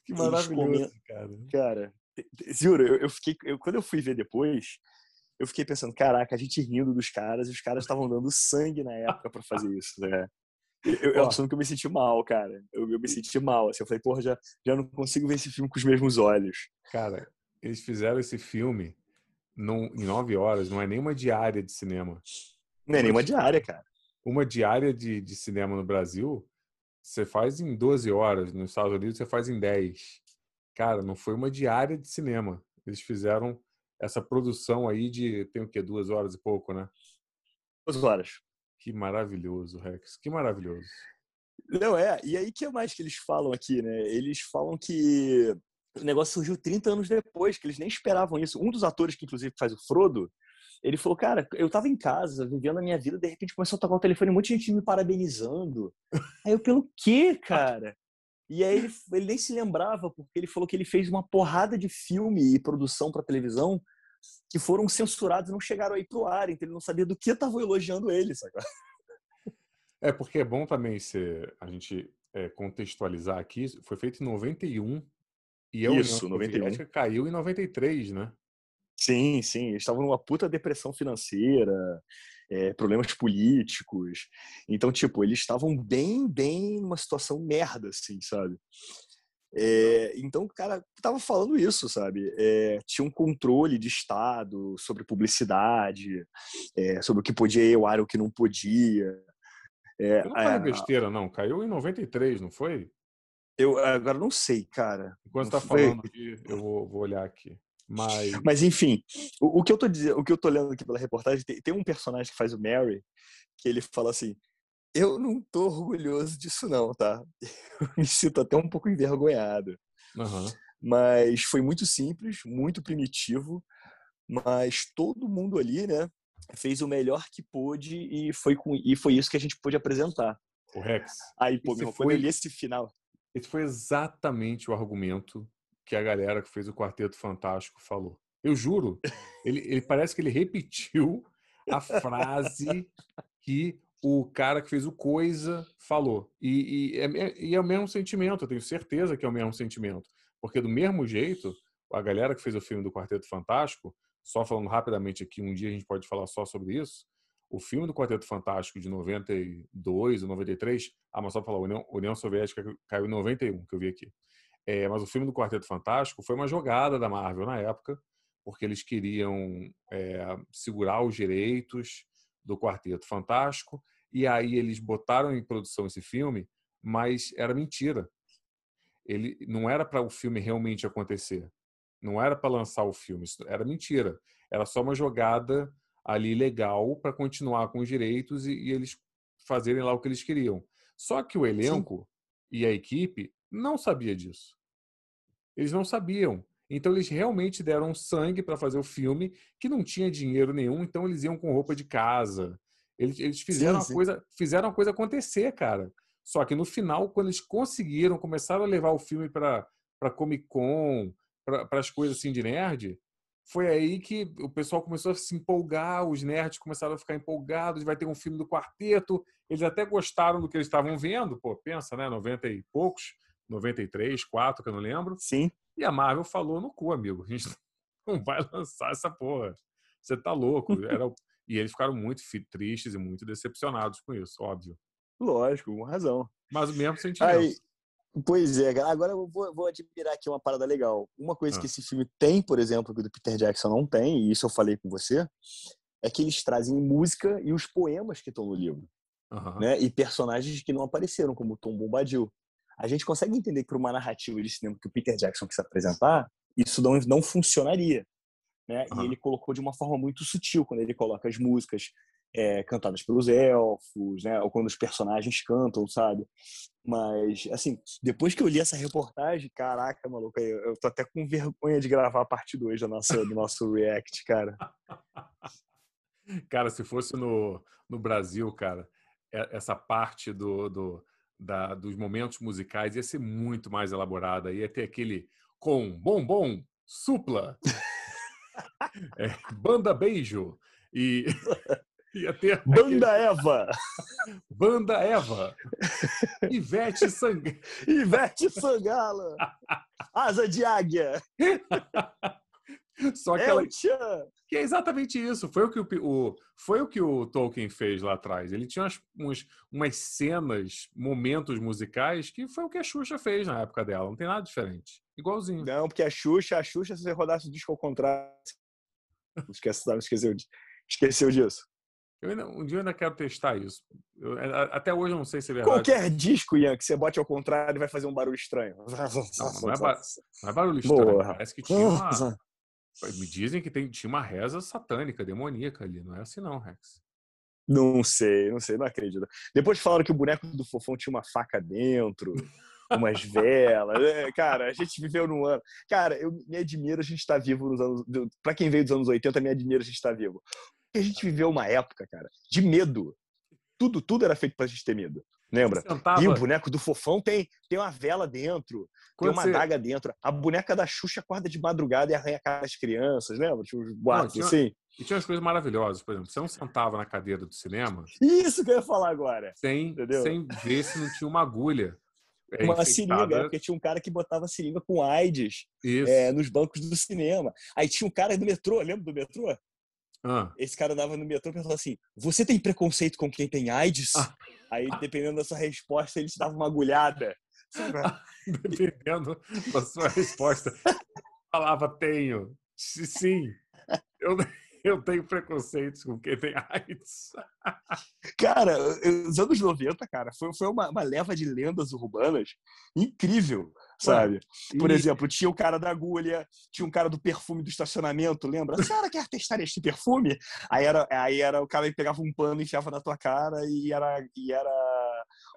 Que maravilhoso, cara. Cara, juro, eu, eu fiquei. Eu, quando eu fui ver depois, eu fiquei pensando, caraca, a gente rindo dos caras, e os caras estavam dando sangue na época para fazer isso, né? Eu, eu assumo que eu me senti mal, cara. Eu, eu me senti mal. Assim, eu falei, porra, já, já não consigo ver esse filme com os mesmos olhos. Cara, eles fizeram esse filme num, em nove horas, não é nenhuma diária de cinema. Não é nenhuma diária, cara. Uma diária de, de cinema no Brasil, você faz em 12 horas. Nos Estados Unidos, você faz em 10. Cara, não foi uma diária de cinema. Eles fizeram essa produção aí de tem o quê? Duas horas e pouco, né? Duas horas. Que maravilhoso, Rex. Que maravilhoso. Não, é. E aí, que mais que eles falam aqui, né? Eles falam que o negócio surgiu 30 anos depois, que eles nem esperavam isso. Um dos atores que, inclusive, faz o Frodo, ele falou, cara, eu tava em casa, vivendo a minha vida, de repente começou a tocar o telefone, um monte de gente me parabenizando. Aí eu, pelo quê, cara? E aí ele, ele nem se lembrava, porque ele falou que ele fez uma porrada de filme e produção para televisão que foram censurados e não chegaram aí pro ar, então ele não sabia do que estavam elogiando ele, sabe? É, porque é bom também ser, a gente é, contextualizar aqui, foi feito em 91 e a Isso, União 91. caiu em 93, né? Sim, sim, eles estavam numa puta depressão financeira, é, problemas políticos. Então, tipo, eles estavam bem, bem numa situação merda, assim, sabe? É, então, o cara tava falando isso, sabe? É, tinha um controle de Estado sobre publicidade, é, sobre o que podia ir ao ar e o que não podia. É, não foi besteira, não. Caiu em 93, não foi? Eu agora não sei, cara. Enquanto está falando aqui, eu vou, vou, olhar aqui. Mas, Mas enfim, o, o, que eu tô dizendo, o que eu tô lendo aqui pela reportagem, tem, tem um personagem que faz o Mary, que ele fala assim: eu não tô orgulhoso disso, não, tá? Eu me sinto até um pouco envergonhado. Uhum. Mas foi muito simples, muito primitivo, mas todo mundo ali, né, fez o melhor que pôde e foi, com, e foi isso que a gente pôde apresentar. O Rex. Aí, pô, meu, foi, quando eu li esse final. Esse foi exatamente o argumento que a galera que fez o Quarteto Fantástico falou. Eu juro. Ele, ele parece que ele repetiu a frase que o cara que fez o Coisa falou. E, e, é, e, é, o mesmo sentimento, eu tenho certeza que é o mesmo sentimento. Porque do mesmo jeito, a galera que fez o filme do Quarteto Fantástico, só falando rapidamente aqui, um dia a gente pode falar só sobre isso, o filme do Quarteto Fantástico de 92 ou 93, ah, mas só falar, União, União Soviética caiu em 91, que eu vi aqui. É, mas o filme do Quarteto Fantástico foi uma jogada da Marvel na época, porque eles queriam é, segurar os direitos do Quarteto Fantástico, e aí eles botaram em produção esse filme, mas era mentira. Ele não era para o filme realmente acontecer. Não era para lançar o filme, era mentira. Era só uma jogada ali legal para continuar com os direitos e, e, eles fazerem lá o que eles queriam. Só que o elenco Sim. e a equipe não sabia disso. Eles não sabiam. Então eles realmente deram sangue para fazer o filme, que não tinha dinheiro nenhum, então eles iam com roupa de casa. Eles, eles fizeram, sim, a coisa, fizeram a coisa acontecer, cara. Só que no final, quando eles conseguiram, começaram a levar o filme para Comic Con, para as coisas assim de nerd, foi aí que o pessoal começou a se empolgar, os nerds começaram a ficar empolgados, vai ter um filme do quarteto. Eles até gostaram do que eles estavam vendo, pô, pensa, né? 90 e poucos, 93, 4, que eu não lembro. Sim. E a Marvel falou no cu, amigo. A gente não vai lançar essa porra. Você tá louco. Era... e eles ficaram muito tristes e muito decepcionados com isso, óbvio. Lógico, com razão. Mas o mesmo sentimento. Aí, Pois é, agora eu vou, vou, admirar aqui uma parada legal. Uma coisa ah. que esse filme tem, por exemplo, que o do Peter Jackson não tem, e isso eu falei com você, é que eles trazem música e os poemas que estão no livro. Uhum. Né? E personagens que não apareceram, como Tom Bombadil. A gente consegue entender que para uma narrativa de cinema que o Peter Jackson quis apresentar, isso não, não funcionaria. Né? Uhum. E ele colocou de uma forma muito sutil, quando ele coloca as músicas é, cantadas pelos elfos, né? Ou quando os personagens cantam, sabe? Mas, assim, depois que eu li essa reportagem, caraca, maluco, eu, eu tô até com vergonha de gravar a parte 2 do nosso, do nosso React, cara. Cara, se fosse no, no Brasil, cara, essa parte do, do, da, dos momentos musicais ia ser muito mais elaborada. Ia ter aquele com bombom, supla, é, banda beijo e Ia ter Banda aquele... Eva. Banda Eva. Ivete Sang... Ivete Sangala. Asa de águia. Só que ela... Que é exatamente isso. Foi o que o, o, foi o que o Tolkien fez lá atrás. Ele tinha umas, uns, umas cenas, momentos musicais que foi o que a Xuxa fez na época dela. Não tem nada diferente. Igualzinho. Não, porque a Xuxa, a Xuxa, se você rodasse o disco ao contrário. Esquece, esqueceu, esqueceu disso. Eu ainda, um dia eu ainda quero testar isso. Eu, até hoje eu não sei se é verdade. Qualquer disco, Ian, que você bote ao contrário vai fazer um barulho estranho. Não, não, é, não é, barulho estranho. Porra. Parece que tinha uma. Me dizem que tem, tinha uma reza satânica, demoníaca ali. Não é assim, não, Rex. Não sei, não sei, não acredito. Depois falaram que o boneco do fofão tinha uma faca dentro, umas velas. É, cara, a gente viveu num ano. Cara, eu me admiro a gente estar tá vivo nos anos. Pra quem veio dos anos 80, me admira a gente estar tá vivo a gente viveu uma época, cara, de medo. Tudo, tudo era feito pra gente ter medo. Lembra? Sentava... E o boneco do fofão tem, tem uma vela dentro, Quando tem uma você... daga dentro. A boneca da Xuxa acorda de madrugada e arranha a cara das crianças, lembra? Tinha uns boatos não, assim. E tinha umas coisas maravilhosas, por exemplo, você não sentava na cadeira do cinema. Isso que eu ia falar agora. Sem, sem ver se não tinha uma agulha. É, uma infectada. seringa, porque tinha um cara que botava seringa com AIDS é, nos bancos do cinema. Aí tinha um cara do metrô, lembra do metrô? Ah. Esse cara dava no metrô e pensava assim: Você tem preconceito com quem tem AIDS? Ah. Aí, dependendo da sua resposta, ele te dava uma agulhada. dependendo da sua resposta, falava: Tenho. Sim. Eu, eu tenho preconceitos com quem tem AIDS. Cara, os anos 90, cara, foi, foi uma, uma leva de lendas urbanas incrível sabe? Por e... exemplo, tinha o cara da agulha, tinha um cara do perfume do estacionamento, lembra? A senhora quer testar este perfume? Aí era, aí era o cara que pegava um pano, enfiava na tua cara e era, e era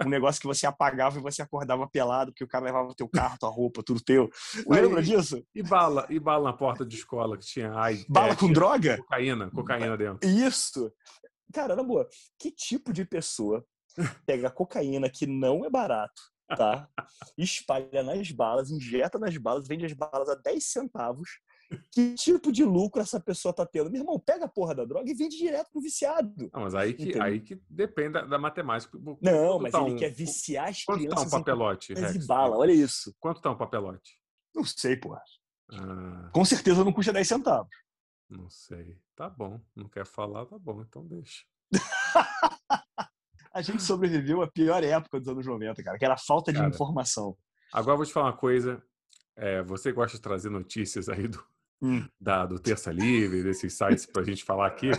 um negócio que você apagava e você acordava pelado, porque o cara levava teu carro, tua roupa, tudo teu. Lembra e, disso? E bala, e bala na porta de escola que tinha ai, bala é, com tinha droga? Cocaína, cocaína dentro. Isso. Cara, na boa, que tipo de pessoa pega cocaína que não é barato, tá? Espalha nas balas, injeta nas balas, vende as balas a 10 centavos. Que tipo de lucro essa pessoa tá tendo? Meu irmão, pega a porra da droga e vende direto pro viciado. Não, mas aí que, aí que depende da, da matemática. Não, mas tá ele um, quer viciar as quanto crianças. Quanto tá um papelote, Rex? Bala, olha isso. Quanto tá um papelote? Não sei, porra. Ah. Com certeza não custa 10 centavos. Não sei. Tá bom. Não quer falar, tá bom, então deixa. a gente sobreviveu à pior época dos anos 90, cara, que era a falta de cara, informação. Agora eu vou te falar uma coisa. É, você gosta de trazer notícias aí do, hum. da, do Terça Livre, desses sites para a gente falar aqui.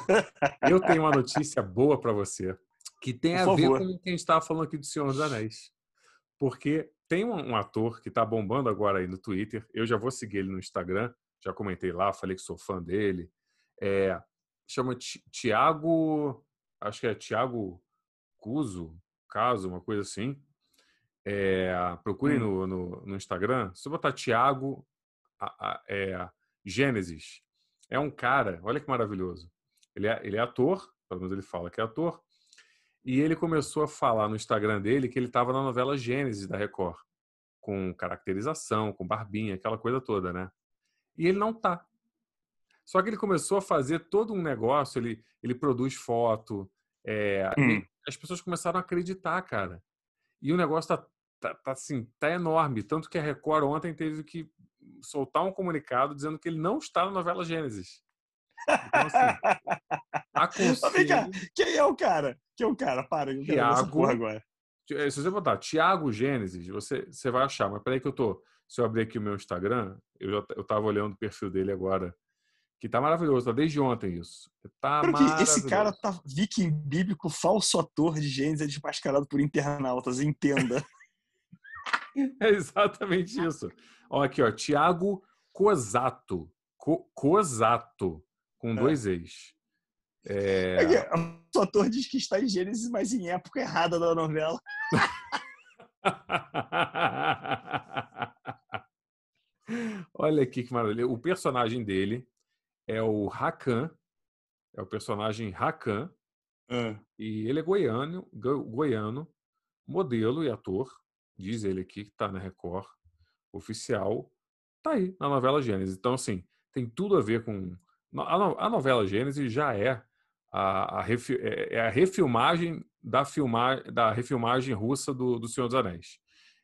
Eu tenho uma notícia boa para você, que tem Por a favor. ver com o que a gente estava falando aqui do Senhor dos Anéis. Porque tem um, um ator que está bombando agora aí no Twitter, eu já vou seguir ele no Instagram, já comentei lá, falei que sou fã dele. É, chama Tiago, acho que é Tiago Cuso, caso, uma coisa assim. É, procure hum. no, no, no, Instagram. Se eu botar Tiago é, Gênesis, é um cara, olha que maravilhoso. Ele é, ele é ator, pelo menos ele fala que é ator, e ele começou a falar no Instagram dele que ele estava na novela Gênesis da Record, com caracterização, com barbinha, aquela coisa toda, né? E ele não tá. Só que ele começou a fazer todo um negócio, ele, ele produz foto, é, hum. As pessoas começaram a acreditar, cara. E o negócio tá, tá, tá, assim, tá enorme. Tanto que a Record ontem teve que soltar um comunicado dizendo que ele não está na novela Gênesis. Então, assim, aconselho... Quem é o cara? Quem é o cara? Para, eu Tiago, agora. Se você botar Tiago Gênesis, você, você vai achar. Mas peraí que eu tô... Se eu abrir aqui o meu Instagram, eu já eu tava olhando o perfil dele agora que tá maravilhoso, tá desde ontem isso. Tá esse cara tá viking bíblico, falso ator de Gênesis desmascarado por internautas, entenda. é exatamente isso. Ó, aqui, ó, Tiago Cosato. Co Cosato, com é. dois ex. É... é o ator diz que está em Gênesis, mas em época errada da novela. Olha aqui que maravilha. O personagem dele é o Rakan, é o personagem Rakan, é. e ele é goiano, goiano, modelo e ator, diz ele aqui, que está na Record, oficial, tá aí na novela Gênesis. Então, assim, tem tudo a ver com. A novela Gênesis já é a, a, refi... É, é a refilmagem da, filmar... da refilmagem russa do, do Senhor dos Anéis.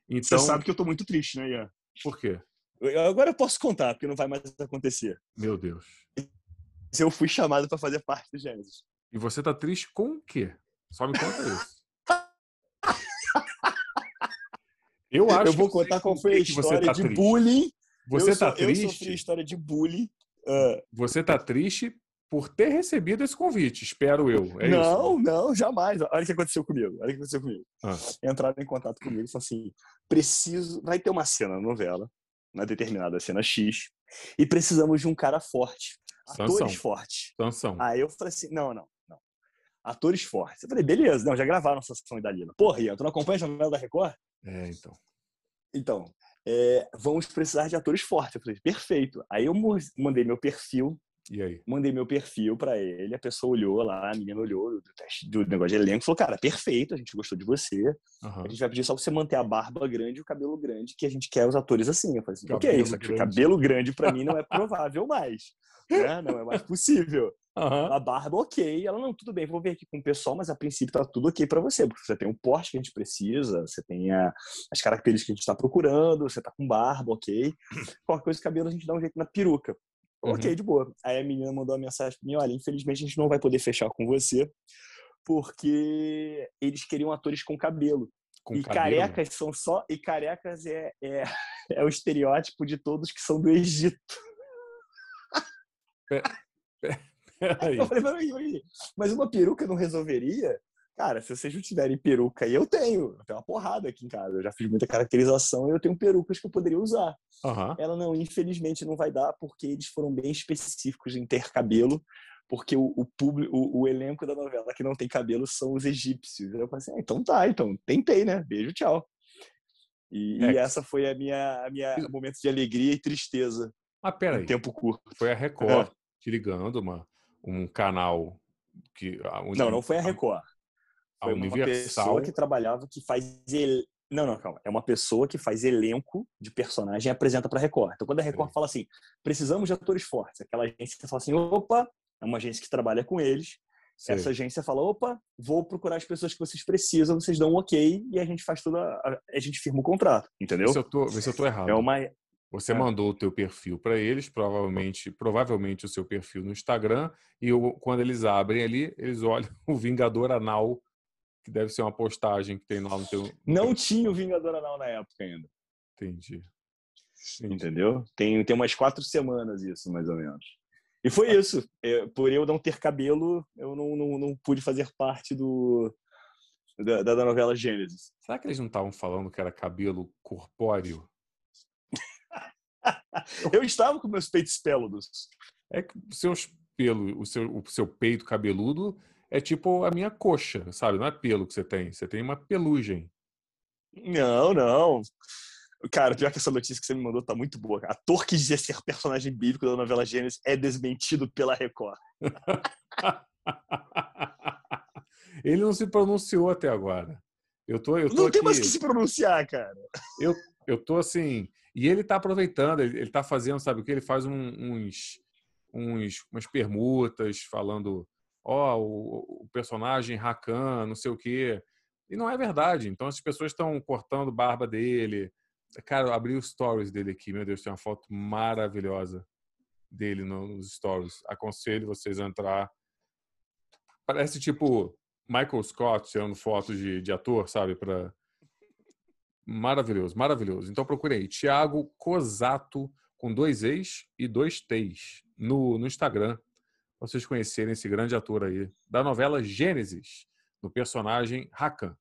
Então... Você sabe que eu tô muito triste, né, Ian? Por quê? Agora eu posso contar, porque não vai mais acontecer. Meu Deus. Eu fui chamado para fazer parte do Gênesis. E você tá triste com o quê? Só me conta isso. eu acho Eu vou contar qual foi a história tá de triste. bullying. Você eu tá triste? Eu sofri história de bullying. Uh, você tá triste por ter recebido esse convite, espero eu. É não, isso? não, jamais. Olha o que aconteceu comigo. Olha o que aconteceu comigo. Ah. Entraram em contato comigo e falaram assim: preciso. Vai ter uma cena na novela na determinada cena X e precisamos de um cara forte. Sansão. Atores fortes. Sansão. Aí eu falei assim: não, não, não. Atores fortes. Eu falei, beleza, não, já gravaram Sansão e Dalila. Porra, Ian, tu não acompanha a novela da Record? É, então. Então, é, vamos precisar de atores fortes. Eu falei, perfeito. Aí eu mandei meu perfil e aí? Mandei meu perfil para ele, a pessoa olhou lá, a menina olhou do, teste, do negócio de elenco, falou: Cara, perfeito, a gente gostou de você. Uhum. A gente vai pedir só você manter a barba grande e o cabelo grande, que a gente quer os atores assim. Eu falei assim: O que é isso? Grande. Cabelo grande para mim não é provável mais. né? Não é mais possível. Uhum. A barba, ok. Ela, não, tudo bem, vou ver aqui com o pessoal, mas a princípio tá tudo ok para você, porque você tem o porte que a gente precisa, você tem a, as características que a gente está procurando, você tá com barba, ok. Qualquer coisa, cabelo a gente dá um jeito na peruca. Uhum. Ok, de boa. Aí a menina mandou uma mensagem pra mim: olha, infelizmente a gente não vai poder fechar com você, porque eles queriam atores com cabelo. Com e cabelo? carecas são só. E carecas é, é, é o estereótipo de todos que são do Egito. Eu falei, mas uma peruca não resolveria? Cara, se vocês não tiverem peruca, e eu tenho, eu tenho uma porrada aqui em casa. Eu já fiz muita caracterização e eu tenho perucas que eu poderia usar. Uhum. Ela não, infelizmente, não vai dar porque eles foram bem específicos em ter cabelo, porque o, o, público, o, o elenco da novela que não tem cabelo são os egípcios. Eu falei assim, ah, então tá, então tentei, né? Beijo, tchau. E, é. e essa foi a minha, a minha momento de alegria e tristeza. Ah, peraí. tempo curto. Foi a Record é. te ligando, uma, um canal que. Não, não foi a Record. Foi uma pessoa que trabalhava, que faz Não, não, calma. É uma pessoa que faz elenco de personagem e apresenta para a Record. Então, quando a Record Sim. fala assim, precisamos de atores fortes, aquela agência fala assim, opa, é uma agência que trabalha com eles. Sei. Essa agência fala, opa, vou procurar as pessoas que vocês precisam, vocês dão um ok e a gente faz tudo, a, a gente firma o contrato, entendeu? Vê se eu tô, se eu tô errado. É uma, Você É. mandou o teu perfil para eles, provavelmente, provavelmente o seu perfil no Instagram, e o- quando eles abrem ali, eles olham o Vingador Anal, que deve ser uma postagem que tem lá no teu. não tinha o Vingador Anal na época ainda, Entendi. Entendi. entendeu? Tem, tem umas quatro semanas isso, mais ou menos. E foi isso. É, por eu não ter cabelo, eu não, não, não pude fazer parte do da, da novela Gênesis. Será que eles não estavam falando que era cabelo corpóreo? Eu estava com meus peitos péludos. É que seus pelos, o seu, o seu peito cabeludo é tipo a minha coxa, sabe? Não é pelo que você tem, você tem uma pelugem. Não, não. Cara, pior que essa notícia que você me mandou tá muito boa. Ator que dizia ser personagem bíblico da novela Gênesis é desmentido pela Record. Ele não se pronunciou até agora. Eu tô, eu tô Não aqui, tem mais que se pronunciar, cara. eu tô assim, e ele tá aproveitando, ele, ele tá fazendo, sabe o que? Ele faz um- uns, uns, umas permutas falando, ó, o, o personagem Rakan, não sei o quê. E não é verdade. Então as pessoas estão cortando barba dele. Cara, abri os stories dele aqui, meu Deus, tem uma foto maravilhosa dele no- nos stories. Aconselho vocês a entrar. Parece tipo Michael Scott tirando fotos de, de ator, sabe? Pra... Maravilhoso, maravilhoso. Então procure aí, Thiago Cosato, com dois E's e dois T's, no, no Instagram, vocês conhecerem esse grande ator aí, da novela Gênesis, do personagem Rakan.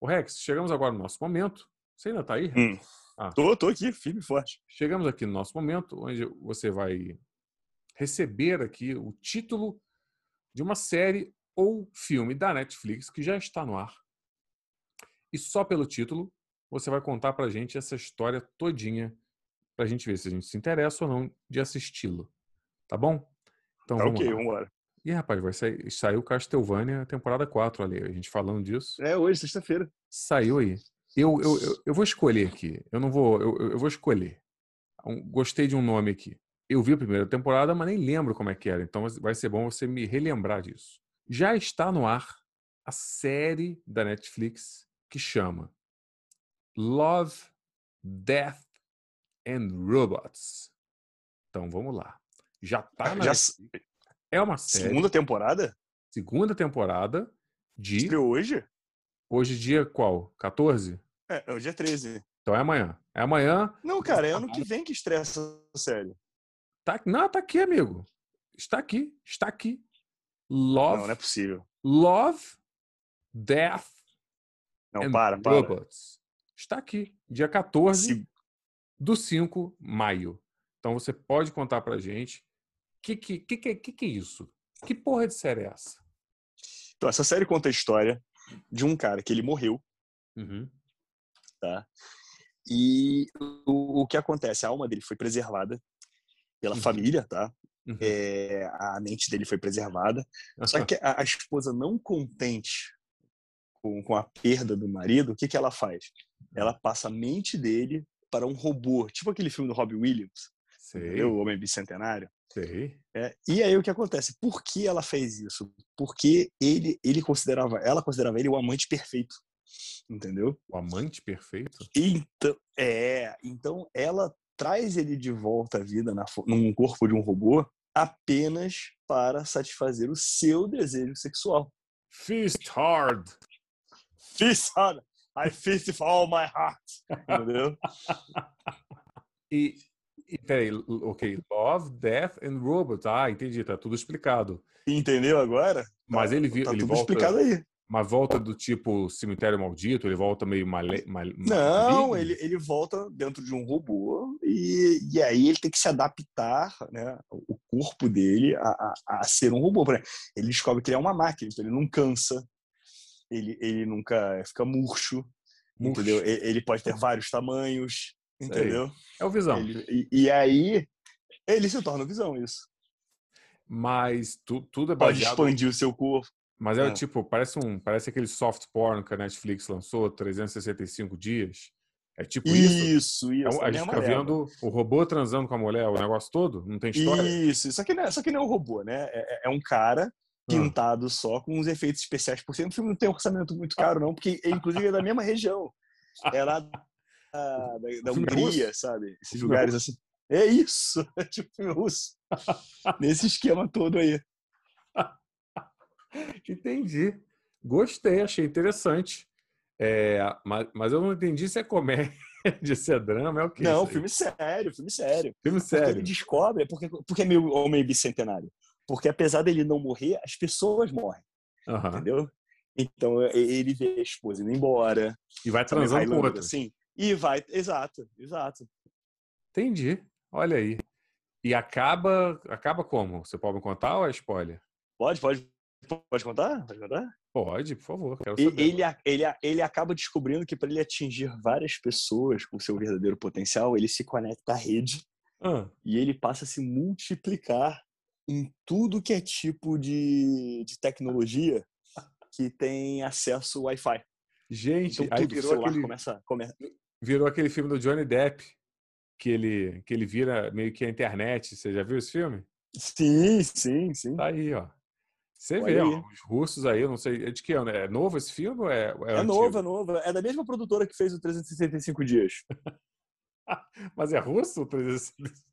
O Rex, chegamos agora no nosso momento. Você ainda tá aí? Rex? Hum. Ah. Tô, tô aqui, firme e forte. Chegamos aqui no nosso momento, onde você vai receber aqui o título de uma série ou filme da Netflix que já está no ar. E só pelo título você vai contar pra gente essa história todinha pra gente ver se a gente se interessa ou não de assisti-lo. Tá bom? Então Tá vamos ok, lá. vambora. Ih, rapaz, vai sair, saiu Castlevania temporada 4 ali, a gente falando disso. É hoje, sexta-feira. Saiu aí. Eu, eu, eu, eu vou escolher aqui. Eu não vou. Eu, eu- eu vou escolher. Um- Gostei de um nome aqui. Eu vi a primeira temporada, mas nem lembro como é que era. Então vai ser bom você me relembrar disso. Já está no ar a série da Netflix que chama Love, Death and Robots. Então vamos lá. Já tá na Já. É uma série. segunda temporada? segunda temporada de. Estreou hoje? Hoje, dia qual? 14? É, hoje é 13. Então é amanhã. É amanhã. Não, cara, é ano que vem que estreia essa série. Tá, não, tá aqui, amigo. Está aqui. Está aqui. Love, Não, não é possível. Love Death Não, and para, para. Robots. Está aqui. Dia 14 Se- do 5 maio. Então você pode contar pra gente que, que, que, que, que é isso? Que porra de série é essa? Então, essa série conta a história de um cara que ele morreu, Uhum. tá? E o, o que acontece? A alma dele foi preservada pela Uhum. família, tá? Uhum. É, a mente dele foi preservada. Só que a, a esposa, não contente com, com a perda do marido, o que, que ela faz? Ela passa a mente dele para um robô, tipo aquele filme do Robbie Williams, Sei, o Homem Bicentenário. Sei. É, e aí o que acontece? Por que ela fez isso? Porque ele, ele considerava, ela considerava ele o amante perfeito, entendeu? O amante perfeito? Então, é, então ela traz ele de volta à vida na, num corpo de um robô apenas para satisfazer o seu desejo sexual. Fist hard. Fist hard, I fist with all my heart, entendeu? E, e peraí, ok, Love, Death and Robots. Ah, entendi, tá tudo explicado. Entendeu agora? Mas Tá- ele, vi- tá ele tudo volta, explicado aí. uma volta do tipo cemitério maldito, ele volta meio male, mal, Não, ele, ele volta dentro de um robô e, e aí ele tem que se adaptar, né, o corpo dele a, a, a ser um robô. Ele descobre que ele é uma máquina, então ele não cansa, ele, ele nunca fica murcho, Murcho. entendeu? Ele pode ter vários tamanhos. Entendeu? É o Visão. Ele- e, e aí ele se torna visão, isso. Mas tu- tudo é Pode baseado... expandir o seu corpo. Mas é, é, tipo, parece um, parece aquele soft porn que a Netflix lançou, 365 dias. É tipo isso. Isso, isso. É, a gente fica vendo o robô transando com a mulher, o negócio todo, não tem história. Isso, isso aqui não é, que não é um robô, né? É, é, é um cara ah. pintado ah. só com uns efeitos especiais por cima. O filme não tem um orçamento muito caro, não, porque inclusive é da mesma região. É lá da, da, da Hungria, sabe? Esses lugares assim. É isso, é tipo filme russo. Nesse esquema todo aí. Entendi. Gostei, achei interessante. É, mas, mas eu não entendi se é comédia, se é drama, é o quê? Não, filme sério, filme sério. Filme sério. Porque ele descobre, porque, porque é meio homem bicentenário. Porque apesar dele não morrer, as pessoas morrem. Uhum. Entendeu? Então ele vê a esposa indo embora. E vai transando com outra. Assim, e vai, exato, exato. Entendi. Olha aí. E acaba, acaba como? Você pode me contar ou é spoiler? Pode, pode, pode contar? Pode contar? Pode, por favor. Ele, ele, ele acaba descobrindo que para ele atingir várias pessoas com seu verdadeiro potencial, ele se conecta à rede ah. e ele passa a se multiplicar em tudo que é tipo de, de tecnologia que tem acesso Wi-Fi. Gente, então, aí virou aquele, começa, começa... virou aquele filme do Johnny Depp que ele, que ele vira meio que a internet. Você já viu esse filme? Sim, sim, sim. Tá aí, ó. Você Olha vê, ó, os russos aí, eu não sei, é de que ano? É novo esse filme ou é É, é novo, é novo. É da mesma produtora que fez o 365 Dias. Mas é russo o 365?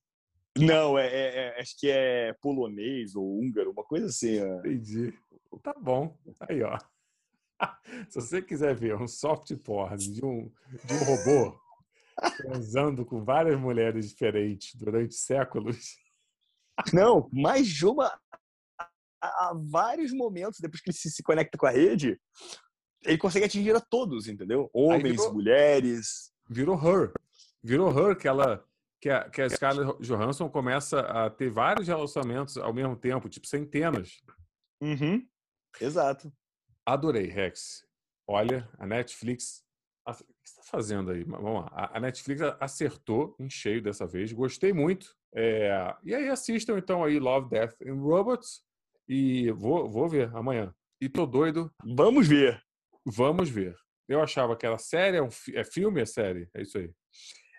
Não, é, é, é, acho que é polonês ou húngaro, uma coisa assim. É. Entendi. Tá bom. Aí, ó. Se você quiser ver um soft porn de um, de um robô transando com várias mulheres diferentes durante séculos. Não, mais de uma a, vários momentos, depois que ele se, se conecta com a rede, ele consegue atingir a todos, entendeu? Homens, virou, mulheres. Virou Her. Virou Her, que ela. Que a, que a Scarlett Johansson começa a ter vários relacionamentos ao mesmo tempo, tipo centenas. Uhum. Exato. Adorei, Rex. Olha, a Netflix. O que você está fazendo aí? Vamos lá. A Netflix acertou em cheio dessa vez. Gostei muito. É... E aí assistam então aí Love, Death and Robots. E vou, vou ver amanhã. E tô doido. Vamos ver. Vamos ver. Eu achava que era série, é, um, é filme, é série? É isso aí.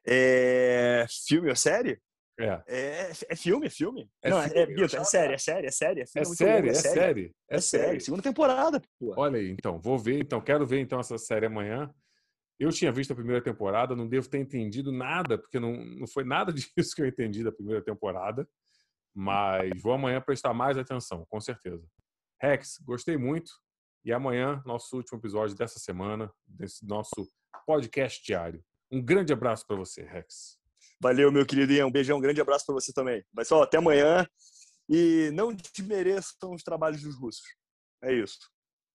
É filme ou série? É. É, é filme, é filme. É não, filme, é, é, é, série, é série, é série. É, é, série, é, série. É série. Segunda temporada, pô. Olha aí, então, vou ver, então, quero ver então essa série amanhã. Eu tinha visto a primeira temporada, não devo ter entendido nada, porque não, não foi nada disso que eu entendi da primeira temporada. Mas vou amanhã prestar mais atenção, com certeza. Rex, gostei muito. E amanhã, nosso último episódio dessa semana, desse nosso podcast diário. Um grande abraço para você, Rex. Valeu, meu querido Ian. Um beijão, um grande abraço para você também. Mas só, até amanhã. E não desmereçam os trabalhos dos russos. É isso.